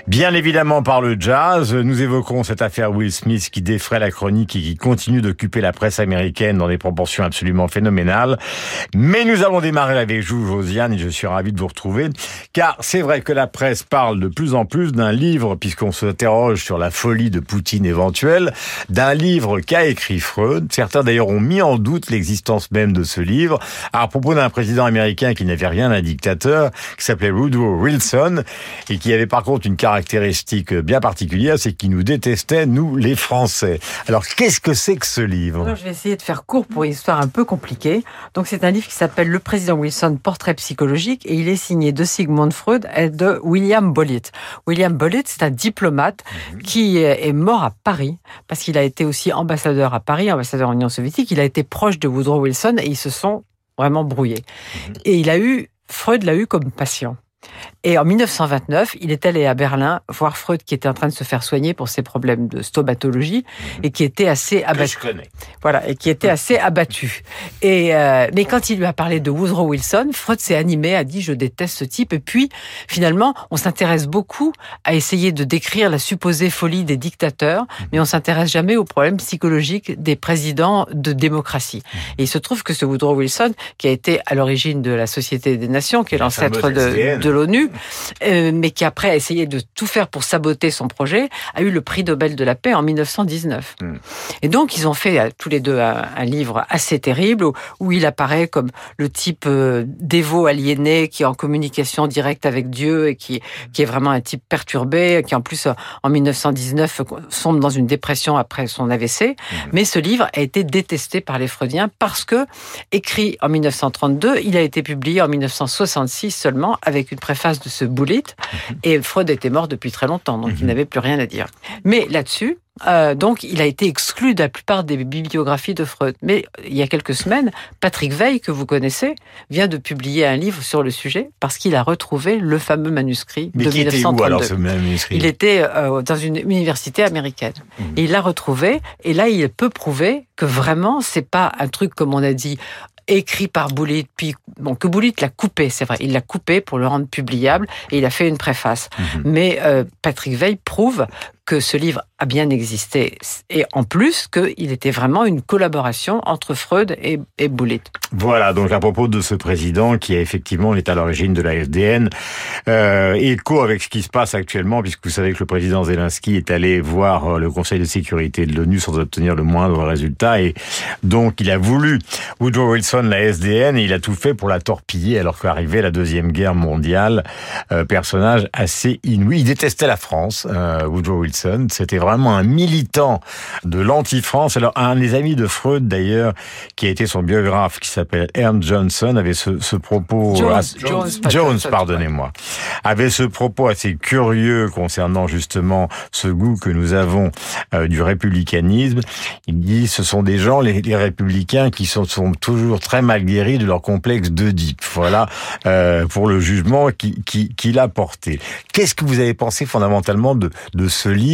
bien évidemment par le jazz. Nous évoquons cette affaire Will Smith qui défraie la chronique qui continue d'occuper la presse américaine dans des proportions absolument phénoménales. Mais nous allons démarrer avec vous, Josiane, et je suis ravi de vous retrouver, car c'est vrai que la presse parle de plus en plus d'un livre, puisqu'on s'interroge sur la folie de Poutine éventuelle, d'un livre qu'a écrit Freud. Certains d'ailleurs ont mis en doute l'existence même de ce livre, à propos d'un président américain qui n'avait rien d'un dictateur, qui s'appelait Woodrow Wilson, et qui avait par contre une caractéristique bien particulière, c'est qu'il nous détestait, nous les Français. Alors qu'est-ce que c'est que ce livre Alors, Je vais essayer de faire court pour une histoire un peu compliquée. Donc c'est un livre qui s'appelle Le président Wilson, portrait psychologique, et il est signé de Sigmund Freud et de William Bollitt. William Bollitt, c'est un diplomate qui est mort à Paris, parce qu'il a été aussi ambassadeur à Paris, ambassadeur en Union soviétique. Il a été proche de Woodrow Wilson et ils se sont vraiment brouillés. Et il a eu, Freud l'a eu comme patient. Et en 1929, il est allé à Berlin voir Freud qui était en train de se faire soigner pour ses problèmes de stomatologie et qui était assez abattu. je connais. Voilà, et qui était assez abattu. Et euh, mais quand il lui a parlé de Woodrow Wilson, Freud s'est animé, a dit je déteste ce type. Et puis finalement, on s'intéresse beaucoup à essayer de décrire la supposée folie des dictateurs, mais on s'intéresse jamais aux problèmes psychologiques des présidents de démocratie. Et il se trouve que ce Woodrow Wilson, qui a été à l'origine de la Société des Nations, qui est l'ancêtre de, de l'ONU, euh, mais qui après a essayé de tout faire pour saboter son projet, a eu le prix Nobel de la paix en 1919. Et donc ils ont fait euh, tous les deux un, un livre assez terrible où, où, il apparaît comme le type euh, dévot aliéné qui est en communication directe avec Dieu et qui, qui est vraiment un type perturbé, qui en plus en 1919 sombre dans une dépression après son AVC. Mais ce livre a été détesté par les Freudiens parce que écrit en 1932, il a été publié en 1966 seulement avec une préface de ce Bullitt. Et Freud était mort depuis très longtemps, donc il n'avait plus rien à dire. Mais là-dessus, euh, donc, il a été exclu de la plupart des bibliographies de Freud. Mais il y a quelques semaines, Patrick Veil, que vous connaissez, vient de publier un livre sur le sujet parce qu'il a retrouvé le fameux manuscrit Mais de qui était 1932. où alors ce manuscrit? Il était euh, dans une université américaine. Et il l'a retrouvé. Et là, il peut prouver que vraiment, c'est pas un truc comme on a dit écrit par Boulit, puis bon que Boulit l'a coupé, c'est vrai, il l'a coupé pour le rendre publiable et il a fait une préface. Mais euh, Patrick Veil prouve que ce livre a bien existé et en plus qu'il était vraiment une collaboration entre Freud et, et Voilà, donc à propos de ce président qui effectivement est à l'origine de la FDN, euh, écho avec ce qui se passe actuellement, puisque vous savez que le président Zelensky est allé voir euh, le Conseil de sécurité de l'ONU sans obtenir le moindre résultat, et donc il a voulu Woodrow Wilson la SDN et il a tout fait pour la torpiller alors qu'arrivait la deuxième guerre mondiale. Euh, personnage assez inouï. Il détestait la France, euh, Woodrow Wilson. C'était vraiment un militant de l'anti-France. Alors, un des amis de Freud, d'ailleurs, qui a été son biographe, qui s'appelle Ernst Johnson, avait ce, ce propos... Jones, Jones, Jones, Jones pardonnez-moi. Avait ce propos assez curieux concernant justement ce goût que nous avons euh, du républicanisme. Il dit, ce sont des gens, les, les républicains, qui sont, sont, toujours très mal guéris de leur complexe d'Oedipe. Voilà, euh, pour le jugement qu'il qui, qui a porté. Qu'est-ce que vous avez pensé fondamentalement de, de ce livre?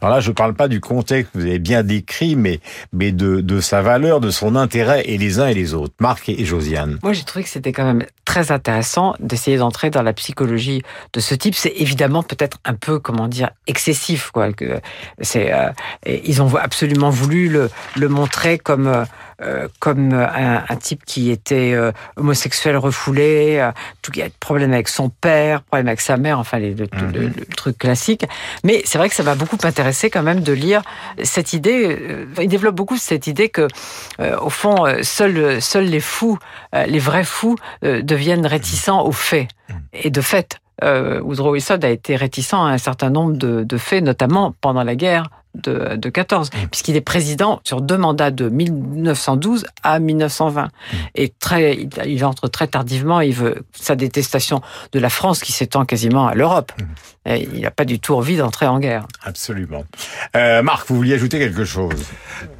Alors là, je ne parle pas du contexte que vous avez bien décrit, mais, de, sa valeur, de son intérêt, et les uns et les autres. Marc et Josiane. Moi, j'ai trouvé que c'était quand même très intéressant d'essayer d'entrer dans la psychologie de ce type. C'est évidemment peut-être un peu, comment dire, excessif, euh, ils ont absolument voulu le, le montrer comme euh, euh, comme un, un, type qui était euh, homosexuel refoulé, euh, tout qui a problème avec son père, problème avec sa mère, enfin les, le, -hmm. le, le, truc classique. Mais c'est vrai que ça m'a beaucoup intéressé quand même de lire cette idée. Euh, il développe beaucoup cette idée que, euh, au fond, seuls seuls les fous, les vrais fous, deviennent réticents aux faits. Et de fait, euh, Woodrow Wilson a été réticent à un certain nombre de, de faits, notamment pendant la guerre de, de 14, mmh. puisqu'il est président sur deux mandats de 1912 à 1920. Mmh. Et très, il, il, entre très tardivement, il veut sa détestation de la France qui s'étend quasiment à l'Europe. Mmh. Il n'a pas du tout envie d'entrer en guerre. Absolument. Euh, Marc, vous vouliez ajouter quelque chose?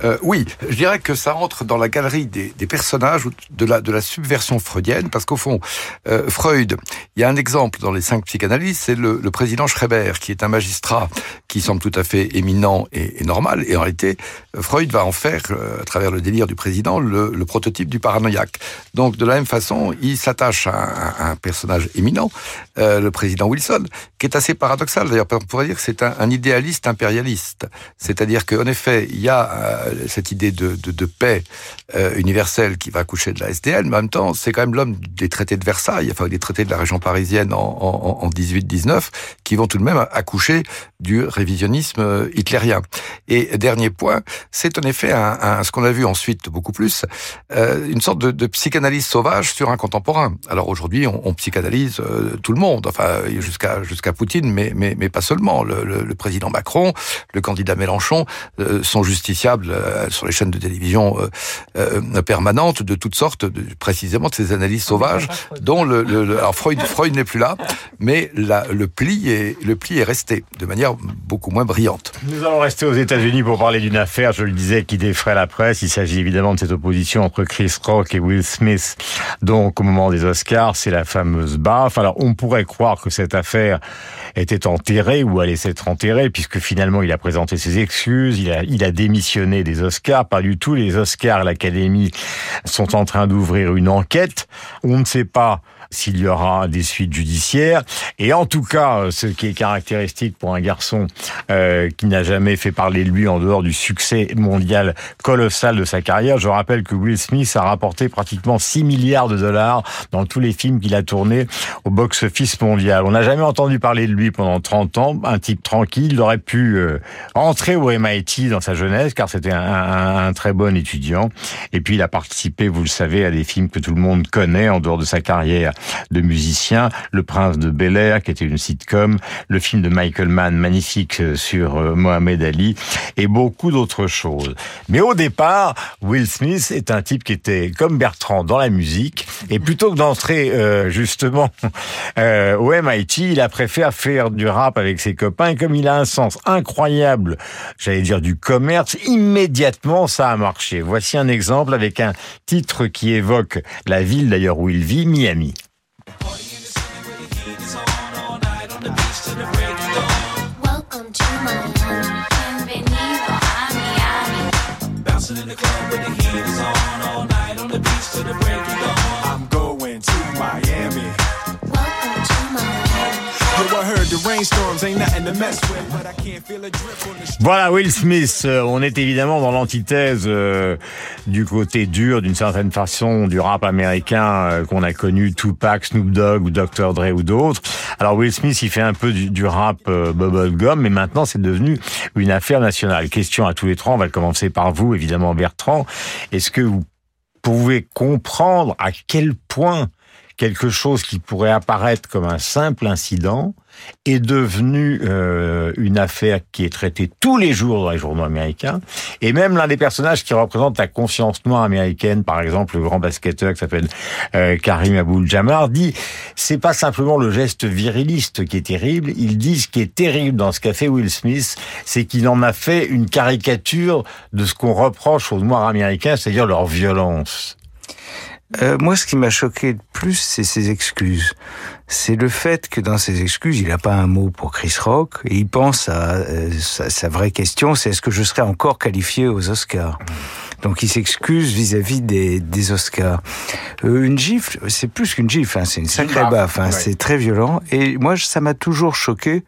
Euh, Oui, je dirais que ça rentre dans la galerie des, des personnages de la, de la subversion freudienne, parce qu'au fond, euh, Freud, il y a un exemple dans les cinq psychanalystes, c'est le, le président Schreiber, qui est un magistrat qui semble tout à fait éminent et, et normal. Et en réalité, Freud va en faire, euh, à travers le délire du président, le, prototype du paranoïaque. Donc, de la même façon, il s'attache à, un personnage éminent, euh, le président Wilson, qui est assez paradoxal. D'ailleurs, on pourrait dire que c'est un, idéaliste impérialiste. C'est-à-dire qu'en effet, il y a euh, cette idée de, paix universelle qui va accoucher de la SDL, mais en même temps, c'est quand même l'homme des traités de Versailles, enfin des traités de la région parisienne en, en, en 18-19, qui vont tout de même accoucher du révisionnisme euh, Et dernier point, c'est en effet un, un, ce qu'on a vu ensuite beaucoup plus, euh, une sorte de, de, psychanalyse sauvage sur un contemporain. Alors aujourd'hui, on, on, psychanalyse euh, tout le monde, enfin jusqu'à jusqu'à Poutine, mais, mais, mais pas seulement. Le, le, le, président Macron, le candidat Mélenchon euh, sont justiciables euh, sur les chaînes de télévision euh, permanentes de toutes sortes, de, précisément de ces analyses sauvages, dont le, le alors Freud, Freud n'est plus là, mais la, le pli est le pli est resté de manière beaucoup moins brillante. Nous allons rester aux États-Unis pour parler d'une affaire, je le disais, qui défraie la presse. Il s'agit évidemment de cette opposition entre Chris Rock et Will Smith. Donc, au moment des Oscars, c'est la fameuse baffe. Alors, on pourrait croire que cette affaire était enterrée ou allait s'être enterrée, puisque finalement, il a présenté ses excuses, il a, il a démissionné des Oscars. Pas du tout. Les Oscars, l'Académie sont en train d'ouvrir une enquête. On ne sait pas s'il y aura des suites judiciaires. Et en tout cas, ce qui est caractéristique pour un garçon euh, qui n'a jamais fait parler de lui en dehors du succès mondial colossal de sa carrière, je rappelle que Will Smith a rapporté pratiquement 6 milliards de dollars dans tous les films qu'il a tournés au box-office mondial. On n'a jamais entendu parler de lui pendant 30 ans, un type tranquille, il aurait pu euh, entrer au MIT dans sa jeunesse, car c'était un, un, un très bon étudiant. Et puis il a participé, vous le savez, à des films que tout le monde connaît en dehors de sa carrière de musicien, Le Prince de Bel Air, qui était une sitcom, le film de Michael Mann, magnifique sur euh, Mohamed Ali, et beaucoup d'autres choses. Mais au départ, Will Smith est un type qui était comme Bertrand dans la musique, et plutôt que d'entrer euh, justement euh, au MIT, il a préféré faire du rap avec ses copains, et comme il a un sens incroyable, j'allais dire du commerce, immédiatement ça a marché. Voici un exemple avec un titre qui évoque la ville d'ailleurs où il vit, Miami. Voilà Will Smith, euh, on est évidemment dans l'antithèse euh, du côté dur d'une certaine façon du rap américain euh, qu'on a connu, Tupac, Snoop Dogg ou Dr. Dre ou d'autres. Alors Will Smith, il fait un peu du, rap euh, bubblegum, mais maintenant c'est devenu une affaire nationale. Question à tous les trois, on va commencer par vous évidemment Bertrand. Est-ce que vous pouvez comprendre à quel point quelque chose qui pourrait apparaître comme un simple incident est devenu euh, une affaire qui est traitée tous les jours dans les journaux américains. Et même l'un des personnages qui représente la conscience noire américaine, par exemple le grand basketteur qui s'appelle euh, Karim Abdul-Jabbar, dit c'est pas simplement le geste viriliste qui est terrible. Il dit ce qui est terrible dans ce qu'a fait Will Smith, c'est qu'il en a fait une caricature de ce qu'on reproche aux noirs américains, c'est-à-dire leur violence. Euh, moi, ce qui m'a choqué le plus, c'est ses excuses. C'est le fait que dans ses excuses, il n'a pas un mot pour Chris Rock et il pense à euh, sa, vraie question, c'est est-ce que je serai encore qualifié aux Oscars? Donc il s'excuse vis-à-vis des, des Oscars. Euh, une gifle, c'est plus qu'une gifle, hein, c'est une sacrée baffe, hein, ouais. c'est très violent. Et moi, ça m'a toujours choqué,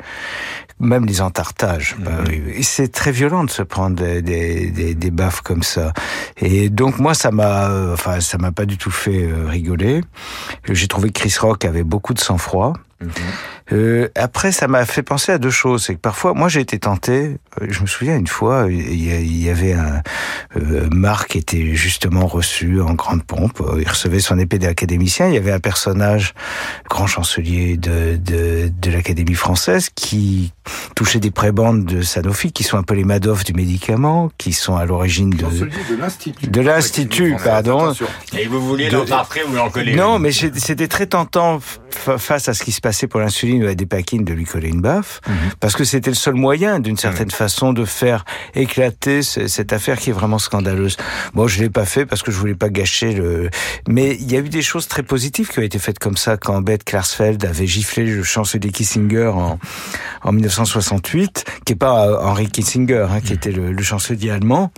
même les entartages. Mmh. Bah, c'est très violent de se prendre des, des, des, baffes comme ça. Et donc moi, ça m'a, enfin, ça m'a pas du tout fait euh, rigoler. J'ai trouvé que Chris Rock avait beaucoup de sang-froid. Mmh. Euh, après, ça m'a fait penser à deux choses. C'est que parfois, moi, j'ai été tenté. Euh, je me souviens une fois, il y avait un euh, Marc était justement reçu en grande pompe. Il recevait son épée d'académicien. Il y avait un personnage, grand chancelier de de, de l'Académie française, qui touchait des prébendes de Sanofi, qui sont un peu les Madoff du médicament, qui sont à l'origine de de l'institut. De l'institut, pardon. Et vous vouliez l'entrer ou l'en coller Non, mais c'était très tentant face à ce qui se passait pour l'insuline ou à des paquines de lui coller une baffe, mmh. parce que c'était le seul moyen, d'une certaine mmh. façon, de faire éclater cette affaire qui est vraiment scandaleuse. Bon, je l'ai pas fait parce que je voulais pas gâcher le. Mais il y a eu des choses très positives qui ont été faites comme ça quand Beth Klarsfeld avait giflé le chancelier Kissinger en, en 1968, qui est pas Henry Kissinger, hein, qui mmh. était le, le chancelier allemand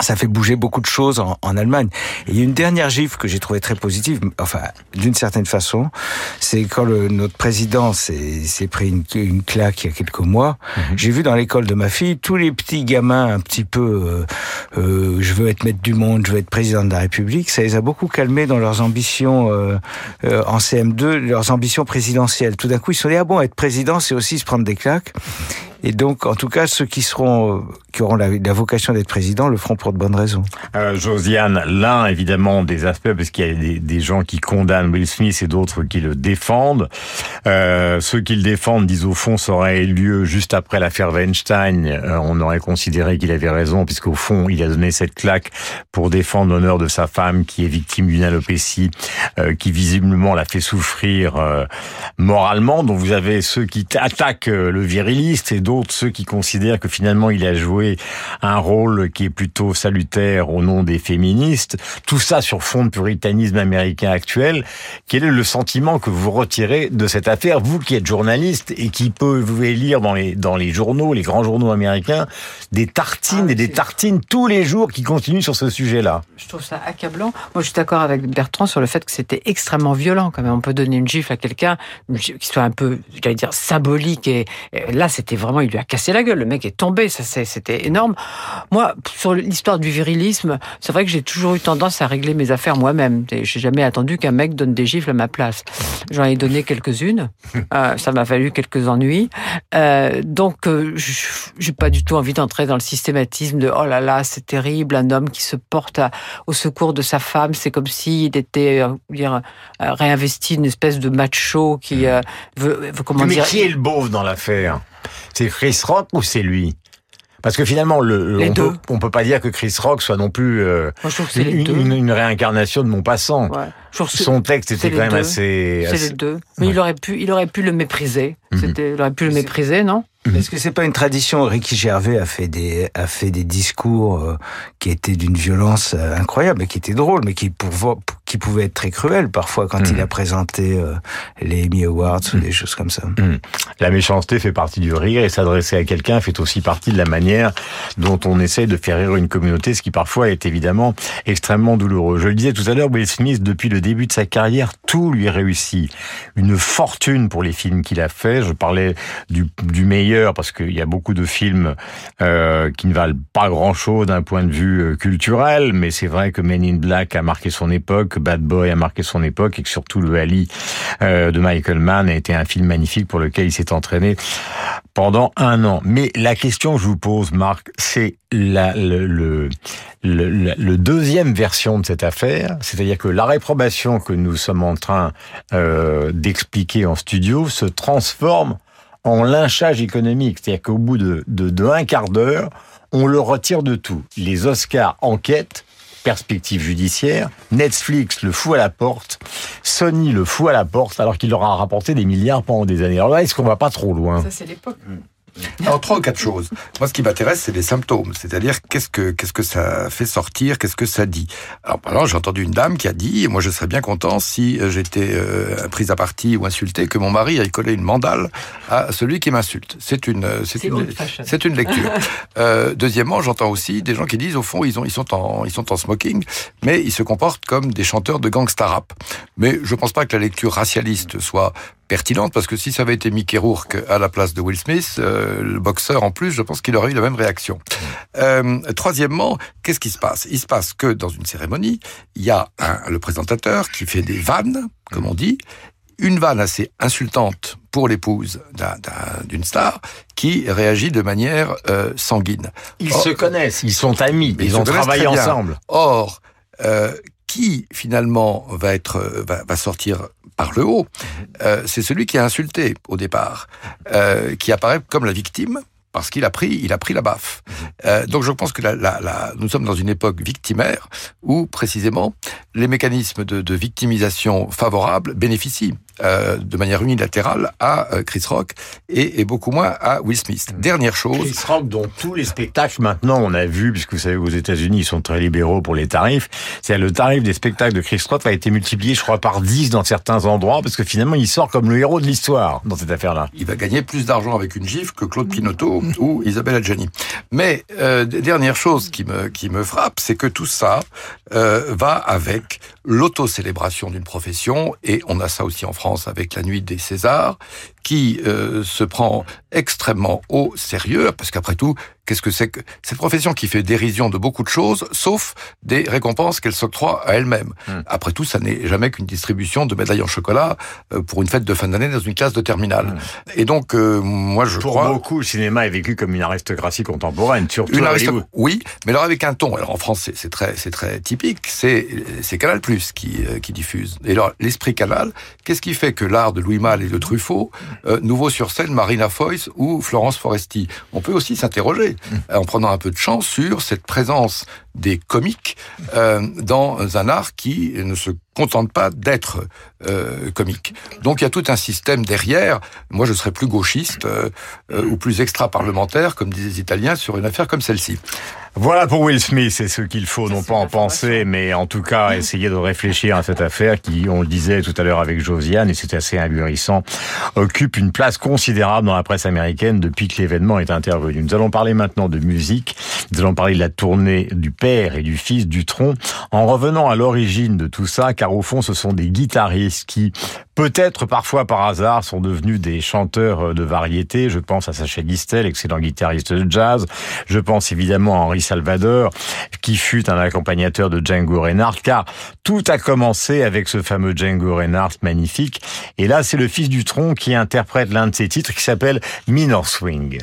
ça fait bouger beaucoup de choses en, en Allemagne. Et il y a une dernière gifle que j'ai trouvée très positive, enfin, d'une certaine façon, c'est quand le, notre président s'est pris une, une, claque il y a quelques mois. Mm -hmm. J'ai vu dans l'école de ma fille tous les petits gamins un petit peu, euh, euh, je veux être maître du monde, je veux être président de la République. Ça les a beaucoup calmés dans leurs ambitions euh, en CM2, leurs ambitions présidentielles. Tout d'un coup, ils se sont dit ah bon, être président, c'est aussi se prendre des claques. Et donc, en tout cas, ceux qui seront, qui auront la, vocation d'être président, le feront pour de bonnes raisons. Euh, Josiane, l'un évidemment des aspects, parce qu'il y a des, gens qui condamnent Will Smith et d'autres qui le défendent. Euh, ceux qui le défendent disent au fond, ça aurait eu lieu juste après l'affaire Weinstein. Euh, on aurait considéré qu'il avait raison, puisqu'au fond, il a donné cette claque pour défendre l'honneur de sa femme, qui est victime d'une alopécie, euh, qui visiblement l'a fait souffrir euh, moralement. Donc vous avez ceux qui attaquent le viriliste et d'autres ceux qui considèrent que finalement il a joué un rôle qui est plutôt salutaire au nom des féministes. Tout ça sur fond de puritanisme américain actuel. Quel est le sentiment que vous retirez de cette affaire, vous qui êtes journaliste et qui pouvez lire dans les dans les journaux, les grands journaux américains, des tartines ah, et des tartines tous les jours qui continuent sur ce sujet-là? Je trouve ça accablant. Moi, je suis d'accord avec Bertrand sur le fait que c'était extrêmement violent. Quand même, on peut donner une gifle à quelqu'un qui soit un peu, j'allais dire, symbolique. Et, et là, c'était vraiment il lui a cassé la gueule. Le mec est tombé, ça c'était énorme. Moi, sur l'histoire du virilisme, c'est vrai que j'ai toujours eu tendance à régler mes affaires moi-même. J'ai jamais attendu qu'un mec donne des gifles à ma place. J'en ai donné quelques-unes. Euh, ça m'a fallu quelques ennuis. Euh, donc, euh, j'ai pas du tout envie d'entrer dans le systématisme de oh là là, c'est terrible, un homme qui se porte à, au secours de sa femme, c'est comme s'il était euh, dire réinvesti une espèce de macho qui euh, veut, veut comment Mais dire. qui est le beauf dans l'affaire? C'est Chris Rock ou c'est lui? Parce que finalement, le, les on, deux. peut, on peut pas dire que Chris Rock soit non plus euh, Moi, une, une, une, réincarnation de mon passant. Ouais. Son texte était quand même deux. assez. C'est les deux. Mais ouais. il aurait pu, il aurait pu le mépriser. Mm -hmm. Il aurait pu le mépriser, non? Est-ce que c'est pas une tradition? Ricky Gervais a fait des a fait des discours euh, qui étaient d'une violence euh, incroyable, mais qui étaient drôles, mais qui pour qui pouvait être très cruel parfois quand il Mhm. a présenté euh, les Emmy Awards ou des choses comme ça. Hmm. La méchanceté fait partie du rire et s'adresser à quelqu'un fait aussi partie de la manière dont on essaye de faire rire une communauté, ce qui parfois est évidemment extrêmement douloureux. Je le disais tout à l'heure, Will Smith, depuis le début de sa carrière, tout lui réussit. Une fortune pour les films qu'il a fait. Je parlais du, du meilleur parce qu'il y a beaucoup de films euh, qui ne valent pas grand-chose d'un point de vue euh, culturel, mais c'est vrai que Men in Black a marqué son époque, Bad Boy a marqué son époque et que surtout le Ali euh, de Michael Mann a été un film magnifique pour lequel il s'est entraîné pendant un an. Mais la question que je vous pose, Marc, c'est la, le, deuxième version de cette affaire, c'est-à-dire que la réprobation que nous sommes en train euh, d'expliquer en studio se transforme en lynchage économique. C'est-à-dire qu'au bout de, de un quart d'heure, on le retire de tout. Les Oscars enquêtent, perspective judiciaire, Netflix le fout à la porte, Sony le fout à la porte, alors qu'il leur a rapporté des milliards pendant des années. Alors là, est-ce qu'on va pas trop loin? Ça, c'est l'époque. Alors trois ou quatre choses. Moi, ce qui m'intéresse, c'est les symptômes, c'est-à-dire qu'est-ce que qu'est-ce que ça fait sortir, qu'est-ce que ça dit? Alors, par j'ai entendu une dame qui a dit, moi, je serais bien content si euh, j'étais euh, prise à partie ou insulté, que mon mari aille coller une mandale à celui qui m'insulte. C'est une euh, c'est une c'est une lecture. Euh, deuxièmement, j'entends aussi des gens qui disent, au fond, ils ont ils sont en ils sont en smoking, mais ils se comportent comme des chanteurs de gangsta rap. Mais je pense pas que la lecture racialiste soit pertinente parce que si ça avait été Mickey Rourke à la place de Will Smith, euh, le boxeur en plus, je pense qu'il aurait eu la même réaction. Euh, troisièmement, qu'est-ce qui se passe? Il se passe que dans une cérémonie, il y a un- le présentateur qui fait des vannes, comme on dit, une vanne assez insultante pour l'épouse d'un- d'un- d'une star qui réagit de manière euh, sanguine. Ils Or- se connaissent, ils sont amis, ils se ont travaillé ensemble. Or, euh, qui finalement va être euh, va, va sortir par le haut euh, C'est celui qui a insulté au départ, euh, qui apparaît comme la victime parce qu'il a pris il a pris la baffe. Euh, donc je pense que la, la, la- nous sommes dans une époque victimaire où précisément les mécanismes de, de victimisation favorables bénéficient euh, de manière unilatérale à euh, Chris Rock et, et beaucoup moins à Will Smith. Dernière chose. Chris Rock, dont tous les spectacles maintenant, on a vu, puisque vous savez aux États-Unis, ils sont très libéraux pour les tarifs. C'est le tarif des spectacles de Chris Rock a été multiplié, je crois, par 10 dans certains endroits, parce que finalement, il sort comme le héros de l'histoire dans cette affaire-là. il va gagner plus d'argent avec une gifle que Claude Pinotto ou Isabelle Adjani. Mais euh, dernière chose qui me qui me frappe, c'est que tout ça euh, va avec l'autocélébration d'une profession et on a ça aussi en France avec la nuit des Césars qui euh, se prend extrêmement au sérieux parce qu'après tout qu'est-ce que c'est que cette profession qui fait dérision de beaucoup de choses sauf des récompenses qu'elle s'octroie à elle-même. Après tout ça n'est jamais qu'une distribution de médailles en chocolat euh, pour une fête de fin d'année dans une classe de terminale. Et donc euh, moi je Pour crois beaucoup, le cinéma est vécu comme une aristocratie contemporaine, surtout une Hollywood. oui, mais alors avec un ton. Alors en France, c'est- très, c'est très typique. C'est, c'est Canal Plus qui, euh, qui diffuse. Et alors l'esprit Canal, qu'est-ce qui fait que l'art de Louis Malle et de Truffaut, euh, nouveau sur scène, Marina Foïs ou Florence Foresti? On peut aussi s'interroger en prenant un peu de chance sur cette présence des comiques euh, dans un art qui ne se contente pas d'être euh, comique. Donc il y a tout un système derrière. Moi, je serais plus gauchiste euh, euh, ou plus extra-parlementaire, comme disaient les Italiens, sur une affaire comme celle-ci. Voilà pour Will Smith, c'est ce qu'il faut, non pas en penser, mais en tout cas essayer de réfléchir à cette affaire qui, on le disait tout à l'heure avec Josiane, et c'est assez ahurissant, occupe une place considérable dans la presse américaine depuis que l'événement est intervenu. Nous allons parler maintenant de musique, nous allons parler de la tournée du père et du fils du tronc, en revenant à l'origine de tout ça, car au fond ce sont des guitaristes qui, peut-être parfois par hasard, sont devenus des chanteurs de variété. Je pense à Sacha Distel, excellent guitariste de jazz. Je pense évidemment à Henri Salvador, qui fut un accompagnateur de Django Reinhardt, car tout a commencé avec ce fameux Django Reinhardt magnifique. Et là, c'est le fils du tronc qui interprète l'un de ses titres qui s'appelle Minor Swing.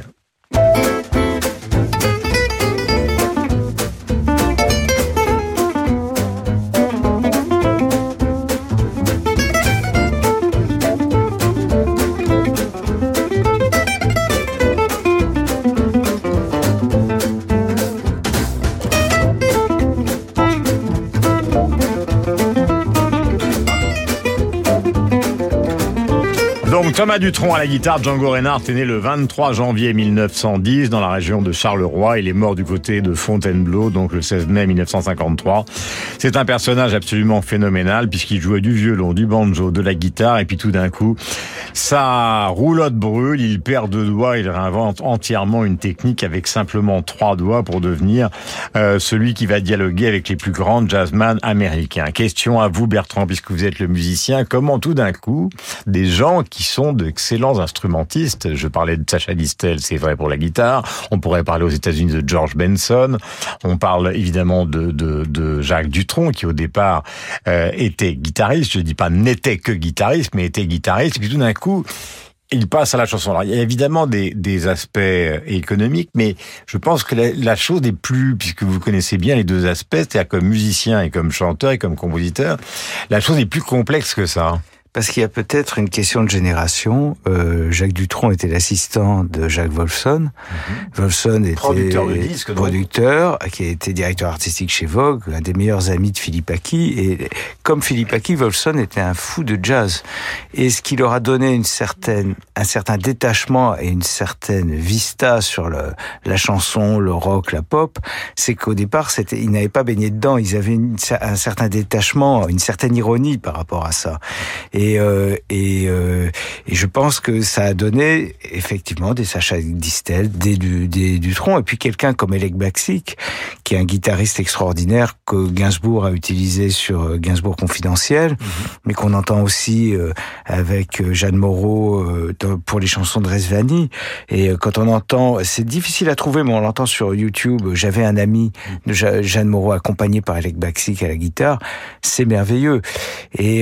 Thomas Dutronc à la guitare, Django Reinhardt est né le 23 janvier 1910 dans la région de Charleroi. Il est mort du côté de Fontainebleau, donc le 16 mai 1953. C'est un personnage absolument phénoménal puisqu'il jouait du violon, du banjo, de la guitare et puis tout d'un coup, sa roulotte brûle, il perd deux doigts, il réinvente entièrement une technique avec simplement trois doigts pour devenir euh, celui qui va dialoguer avec les plus grands jazzman américains. Question à vous Bertrand puisque vous êtes le musicien, comment tout d'un coup des gens qui sont d'excellents instrumentistes. Je parlais de Sacha Distel, c'est vrai pour la guitare. On pourrait parler aux États-Unis de George Benson. On parle évidemment de, de, de Jacques Dutronc, qui au départ euh, était guitariste. Je dis pas n'était que guitariste, mais était guitariste. Et puis tout d'un coup, il passe à la chanson. Alors, il y a évidemment des, aspects économiques, mais je pense que la, la, chose des plus, puisque vous connaissez bien les deux aspects, c'est-à-dire comme musicien et comme chanteur et comme compositeur, la chose est plus complexe que ça. Parce qu'il y a peut-être une question de génération. Euh, Jacques Dutronc était l'assistant de Jacques Wolfson. Mm -hmm. Wolfson était producteur, de disque, producteur qui a été directeur artistique chez Vogue, un des meilleurs amis de Philippe Aki. Et comme Philippe Aki, Wolfson était un fou de jazz. Et ce qui leur a donné une certaine, un certain détachement et une certaine vista sur le, la chanson, le rock, la pop, c'est qu'au départ, c'était, ils n'avaient pas baigné dedans. Ils avaient une, un certain détachement, une certaine ironie par rapport à ça. Et et, euh, et, euh, et, je pense que ça a donné effectivement des Sacha Distel, des, des, des Dutron, et puis quelqu'un comme Elec Baxic, qui est un guitariste extraordinaire que Gainsbourg a utilisé sur Gainsbourg Confidentiel, mm -hmm. mais qu'on entend aussi euh, avec Jeanne Moreau pour les chansons de Resvani. Et quand on entend, c'est difficile à trouver, mais on l'entend sur YouTube. J'avais un ami de Jeanne Moreau accompagné par Elec Baxic à la guitare. C'est merveilleux. Et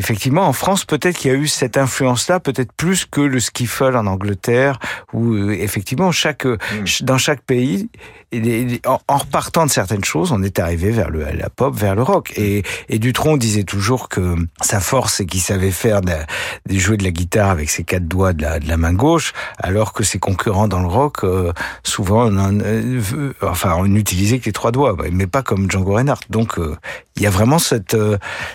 effectivement, en France, peut-être qu'il y a eu cette influence-là, peut-être plus que le skiffle en Angleterre, où effectivement chaque mmh. dans chaque pays, en, en, repartant de certaines choses, on est arrivé vers le, la pop, vers le rock. Et, et Dutronc disait toujours que sa force, c'est qu'il savait faire de, de, jouer de la guitare avec ses quatre doigts de la, de la main gauche, alors que ses concurrents dans le rock, euh, souvent, on en, euh, enfin, on n'utilisait que les trois doigts, mais pas comme Django Reinhardt. Donc, euh, il y a vraiment cette,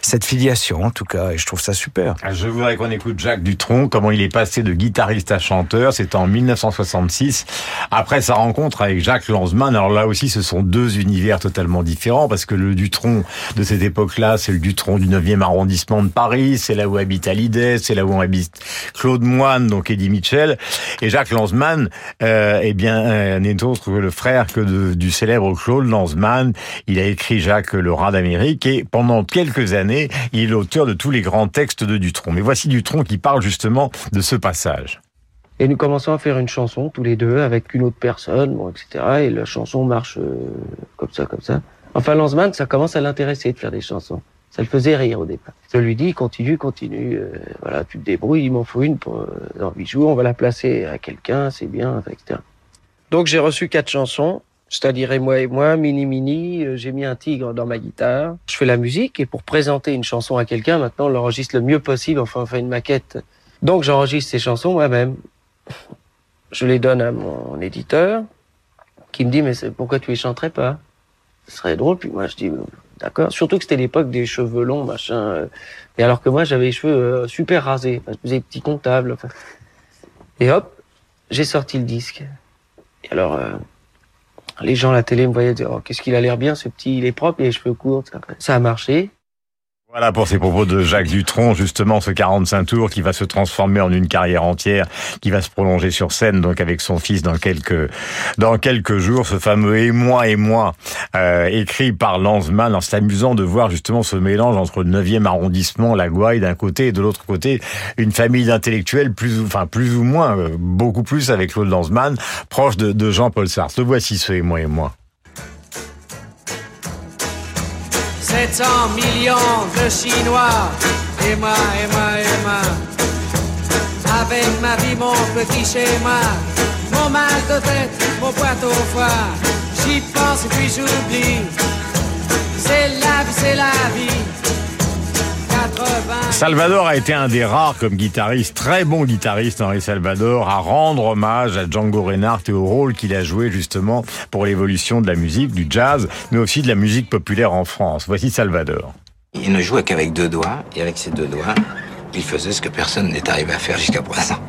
cette filiation, en tout cas, et je trouve ça super. Je voudrais qu'on écoute Jacques Dutronc, comment il est passé de guitariste à chanteur. C'était en 1966, après sa rencontre avec Jacques Lanzmann. Alors là aussi, ce sont deux univers totalement différents, parce que le Dutronc de cette époque-là, c'est le Dutronc du 9e arrondissement de Paris, c'est là où habite Hallyday, c'est là où habite Claude Moine, donc Eddie Mitchell. Et Jacques Lanzmann, euh, eh bien, euh, n'est autre que le frère que du célèbre Claude Lanzmann. Il a écrit Jacques le rat d'Amérique, et pendant quelques années, il est l'auteur de tous les grands textes de Dutronc. Mais voici Dutronc qui parle justement de ce passage. Et nous commençons à faire une chanson tous les deux avec une autre personne, bon, etc. Et la chanson marche euh, comme ça, comme ça. Enfin, Lanzmann, ça commence à l'intéresser de faire des chansons. Ça le faisait rire au départ. Je lui dis, continue, continue. Euh, voilà, tu te débrouilles, il m'en faut une pour, euh, dans huit jours, on va la placer à quelqu'un, c'est bien, etc. Donc j'ai reçu quatre chansons, c'est-à-dire moi et moi, mini mini. Euh, j'ai mis un tigre dans ma guitare. Je fais la musique et pour présenter une chanson à quelqu'un, maintenant on l'enregistre le mieux possible. Enfin, on fait une maquette. Donc j'enregistre ces chansons moi-même. Je les donne à mon éditeur, qui me dit mais pourquoi tu les chanterais pas? Ce serait drôle. Puis moi je dis d'accord. Surtout que c'était l'époque des cheveux longs, machin. Et alors que moi j'avais les cheveux super rasés. Je faisais petit comptable. Enfin. Et hop, j'ai sorti le disque. Et alors. Euh, les gens à la télé me voyaient dire oh, qu'est-ce qu'il a l'air bien ce petit il est propre il a les cheveux courts ça a marché voilà pour ces propos de Jacques Dutronc, justement ce 45 tours qui va se transformer en une carrière entière, qui va se prolonger sur scène donc avec son fils dans quelques dans quelques jours, ce fameux et moi et moi euh, écrit par Lanzmann. C'est amusant de voir justement ce mélange entre le 9e arrondissement, la Gouaille d'un côté et de l'autre côté une famille d'intellectuels plus ou enfin plus ou moins euh, beaucoup plus avec Claude Lanzmann, proche de, de Jean-Paul Sartre. Voici ce et moi et moi. 700 millions de Chinois, et moi, et moi, et moi. Avec ma vie, mon petit schéma, mon mal de tête, mon poids au foie. J'y pense et puis j'oublie. C'est la vie, c'est la vie. Salvador a été un des rares comme guitariste, très bon guitariste Henri Salvador, à rendre hommage à Django Reinhardt et au rôle qu'il a joué justement pour l'évolution de la musique, du jazz, mais aussi de la musique populaire en France. Voici Salvador. Il ne jouait qu'avec deux doigts, et avec ces deux doigts, Il faisait ce que personne n'est arrivé à faire jusqu'à présent.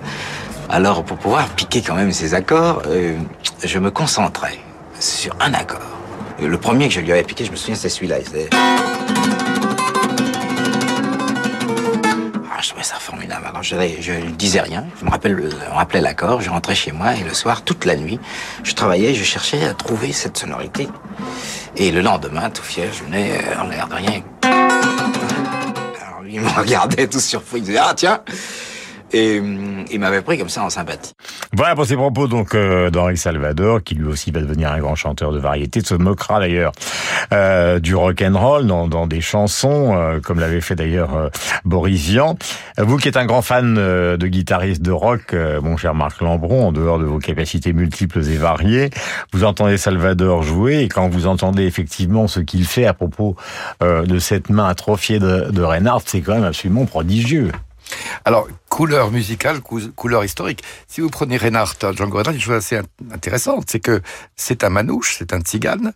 Alors, pour pouvoir piquer quand même ces accords, euh, je me concentrais sur un accord. Le premier que je lui avais piqué, je me souviens, c'est celui-là. Je trouvais ça formidable. Alors, je, ne disais rien. Je me rappelle, on rappelait l'accord. Je rentrais chez moi et le soir, toute la nuit, je travaillais, je cherchais à trouver cette sonorité. Et le lendemain, tout fier, je venais euh, en l'air de rien. Alors, lui, il me regardait tout surpris. Il disait, ah, tiens, et hum, il m'avait pris comme ça en sympathie. Voilà pour ces propos donc euh, d'Henri Salvador, qui lui aussi va devenir un grand chanteur de variété, se moquera d'ailleurs euh, du rock and roll dans, dans des chansons, euh, comme l'avait fait d'ailleurs euh, Boris Vian. Vous qui êtes un grand fan de guitariste de rock, mon cher Marc Lambron, en dehors de vos capacités multiples et variées, vous entendez Salvador jouer et quand vous entendez effectivement ce qu'il fait à propos de cette main atrophiée de, de Reinhardt, c'est quand même absolument prodigieux. Alors, couleur musicale, couleur historique. Si vous prenez Reinhardt, Django Reinhardt, une chose assez intéressante, c'est que c'est un manouche, c'est un tzigane,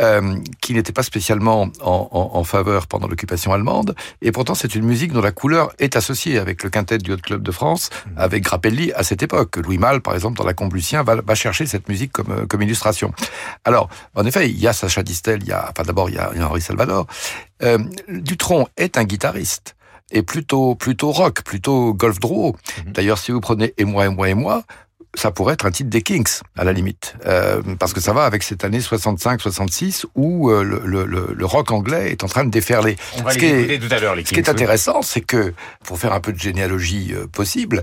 euh, qui n'était pas spécialement en, faveur pendant l'occupation allemande, et pourtant c'est une musique dont la couleur est associée avec le quintet du Haut Club de France, mmh. avec Grappelli à cette époque. Louis Malle, par exemple, dans La Comblucien, va, va chercher cette musique comme, euh, comme illustration. Alors, en effet, il y a Sacha Distel, il y a, enfin d'abord il y a, Henri Salvador. Euh, Dutronc est un guitariste est plutôt plutôt rock, plutôt golf draw. Mhm. D'ailleurs, si vous prenez Et moi, et moi, et moi, ça pourrait être un titre des Kings, à la limite. Euh, parce que ça va avec cette année 65-66 où euh, le, le, le, rock anglais est en train de déferler. On va ce qui est, tout à l'heure, les Ce qui est intéressant, c'est que, pour faire un peu de généalogie euh, possible,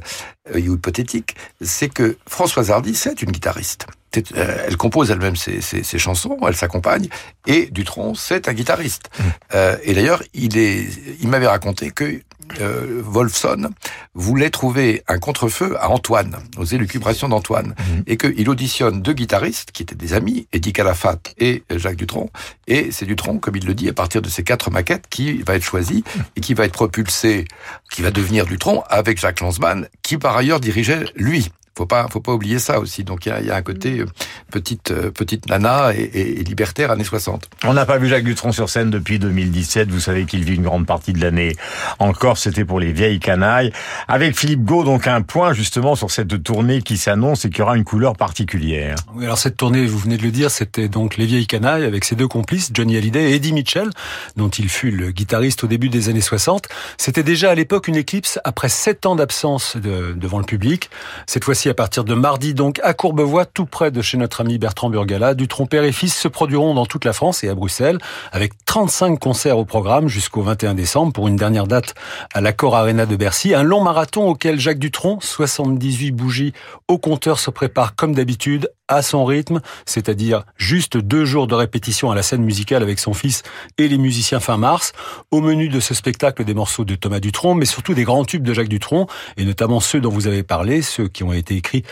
ou hypothétique, c'est que Françoise Hardy, c'est une guitariste. Elle compose elle-même ses, ses, ses, chansons, elle s'accompagne, et Dutronc, c'est un guitariste. Mmh. et d'ailleurs, il est, il m'avait raconté que euh, Wolfson voulait trouver un contrefeu à Antoine, aux élucubrations d'Antoine, mhm. et qu'il auditionne deux guitaristes qui étaient des amis, Eddie Calafat et Jacques Dutronc, et c'est Dutronc, comme il le dit, à partir de ces quatre maquettes, qui va être choisi et qui va être propulsé, qui va devenir Dutronc avec Jacques Lanzmann, qui par ailleurs dirigeait lui faut pas, faut pas oublier ça aussi. Donc il y a, y a, un côté euh, petite, euh, petite nana et, et, libertaire années 60. On n'a pas vu Jacques Dutronc sur scène depuis 2017. Vous savez qu'il vit une grande partie de l'année encore. C'était pour les vieilles canailles. Avec Philippe Gau, donc un point justement sur cette tournée qui s'annonce et qui aura une couleur particulière. Oui, alors cette tournée, vous venez de le dire, c'était donc les vieilles canailles avec ses deux complices, Johnny Hallyday et Eddie Mitchell, dont il fut le guitariste au début des années 60. C'était déjà à l'époque une éclipse après sept ans d'absence de, devant le public. Cette fois-ci à partir de mardi donc à Courbevoie, tout près de chez notre ami Bertrand Burgala. Du père et fils se produiront dans toute la France et à Bruxelles avec 35 concerts au programme jusqu'au 21 décembre pour une dernière date à l'Accor Arena de Bercy. Un long marathon auquel Jacques Dutronc, 78 bougies au compteur, se prépare comme d'habitude à son rythme, c'est-à-dire juste deux jours de répétition à la scène musicale avec son fils et les musiciens fin mars. Au menu de ce spectacle, des morceaux de Thomas Dutronc, mais surtout des grands tubes de Jacques Dutronc, et notamment ceux dont vous avez parlé, ceux qui ont été écrits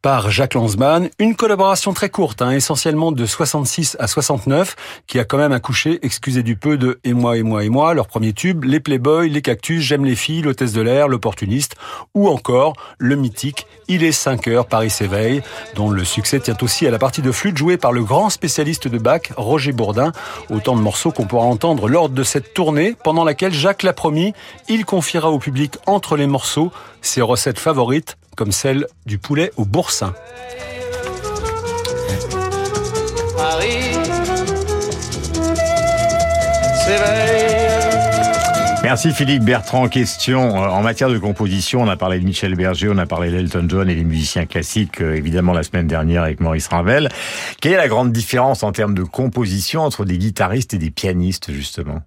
par Jacques Lanzmann. Une collaboration très courte, hein, essentiellement de 66 à 69, qui a quand même accouché, excusez du peu, de Et moi, et moi, et moi, leur premier tube, Les Playboys, Les Cactus, J'aime les filles, L'hôtesse de l'air, L'opportuniste, ou encore le mythique Il est 5 heures, Paris s'éveille, dont le succès tient aussi à la partie de flûte jouée par le grand spécialiste de Bach, Roger Bourdin. Autant de morceaux qu'on pourra entendre lors de cette tournée, pendant laquelle Jacques l'a promis, il confiera au public entre les morceaux ses recettes favorites, comme celle du poulet au boursin. Merci Philippe Bertrand. Question euh, en matière de composition, on a parlé de Michel Berger, on a parlé d'Elton John et des musiciens classiques, euh, évidemment la semaine dernière avec Maurice Ravel. Quelle est la grande différence en termes de composition entre des guitaristes et des pianistes justement?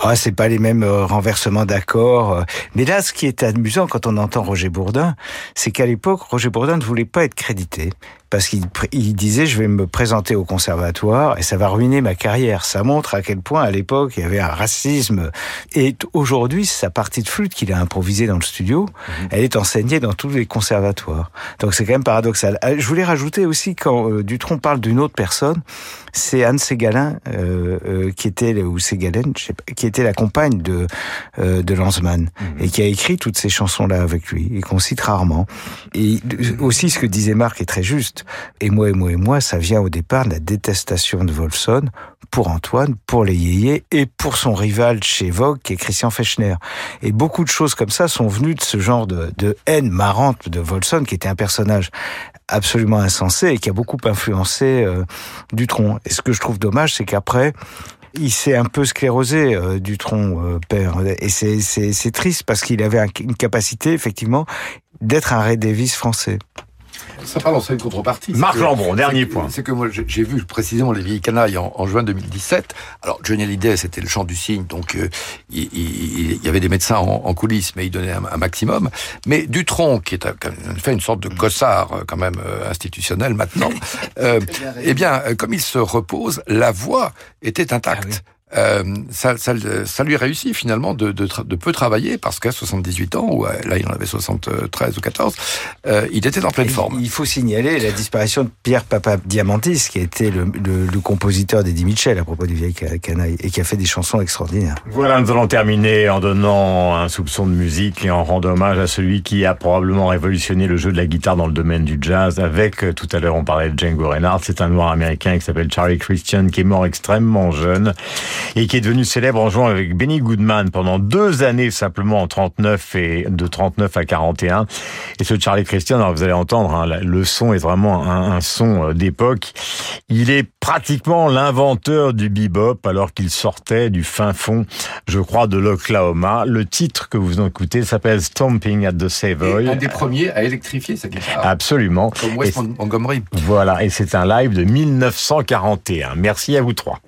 Ah, c'est pas les mêmes euh, renversements d'accords. Mais là, ce qui est amusant quand on entend Roger Bourdin, c'est qu'à l'époque, Roger Bourdin ne voulait pas être crédité parce qu'il il disait je vais me présenter au conservatoire et ça va ruiner ma carrière. Ça montre à quel point à l'époque il y avait un racisme. Et aujourd'hui, sa partie de flûte qu'il a improvisée dans le studio, mhm. elle est enseignée dans tous les conservatoires. Donc c'est quand même paradoxal. Euh, je voulais rajouter aussi quand euh, Dutronc parle d'une autre personne, c'est Anne Ségalin euh, euh, qui était ou Ségalen, je sais pas, qui était la compagne de euh, de Lanzmann mhm. et qui a écrit toutes ces chansons là avec lui et qu'on cite rarement. Et aussi ce que disait Marc est très juste Et moi, et moi, et moi, ça vient au départ de la détestation de Wolfson pour Antoine, pour les yéyés et pour son rival chez Vogue, qui est Christian Fechner. Et beaucoup de choses comme ça sont venues de ce genre de, haine marrante de Wolfson, qui était un personnage absolument insensé et qui a beaucoup influencé euh, Dutronc. Et ce que je trouve dommage, c'est qu'après, il s'est un peu sclérosé, euh, Dutronc, euh, père. Et c'est triste parce qu'il avait une capacité, effectivement, d'être un Ray Davis français. Ça parle en une contrepartie. Marc Lambron, dernier point. C'est que moi, j'ai vu précisément Les Vieilles Canailles en, juin 2017. Alors, Johnny Hallyday, c'était le chant du cygne, donc euh, il, y avait des médecins en, coulisses, mais il donnait un, maximum. Mais Dutronc, qui est fait une sorte de gossard, euh, quand même, euh, institutionnel maintenant, eh bien, comme il se repose, la voix était intacte. Ah euh, ça, ça, ça, lui réussit finalement de, de, de peu travailler parce qu'à 78 ans, ou là il en avait 73 ou 14, euh, il était en pleine forme. Il faut signaler la disparition de Pierre Papa Diamantis, qui était le, le, le compositeur d'Eddie Mitchell à propos des vieilles canailles et qui a fait des chansons extraordinaires. Voilà, nous allons terminer en donnant un soupçon de musique et en rendant hommage à celui qui a probablement révolutionné le jeu de la guitare dans le domaine du jazz avec, euh, tout à l'heure on parlait de Django Reinhardt, c'est un noir américain qui s'appelle Charlie Christian qui est mort extrêmement jeune et qui est devenu célèbre en jouant avec Benny Goodman pendant deux années simplement en 39 et de 39 à 41. Et ce Charlie Christian, alors vous allez entendre, hein, le son est vraiment un, un son euh, d'époque. Il est pratiquement l'inventeur du bebop alors qu'il sortait du fin fond, je crois, de l'Oklahoma. Le titre que vous écoutez s'appelle Stomping at the Savoy. un des premiers à électrifier sa guitare. Absolument. Comme West Montgomery. Voilà, et c'est un live de 1941. Merci à vous trois.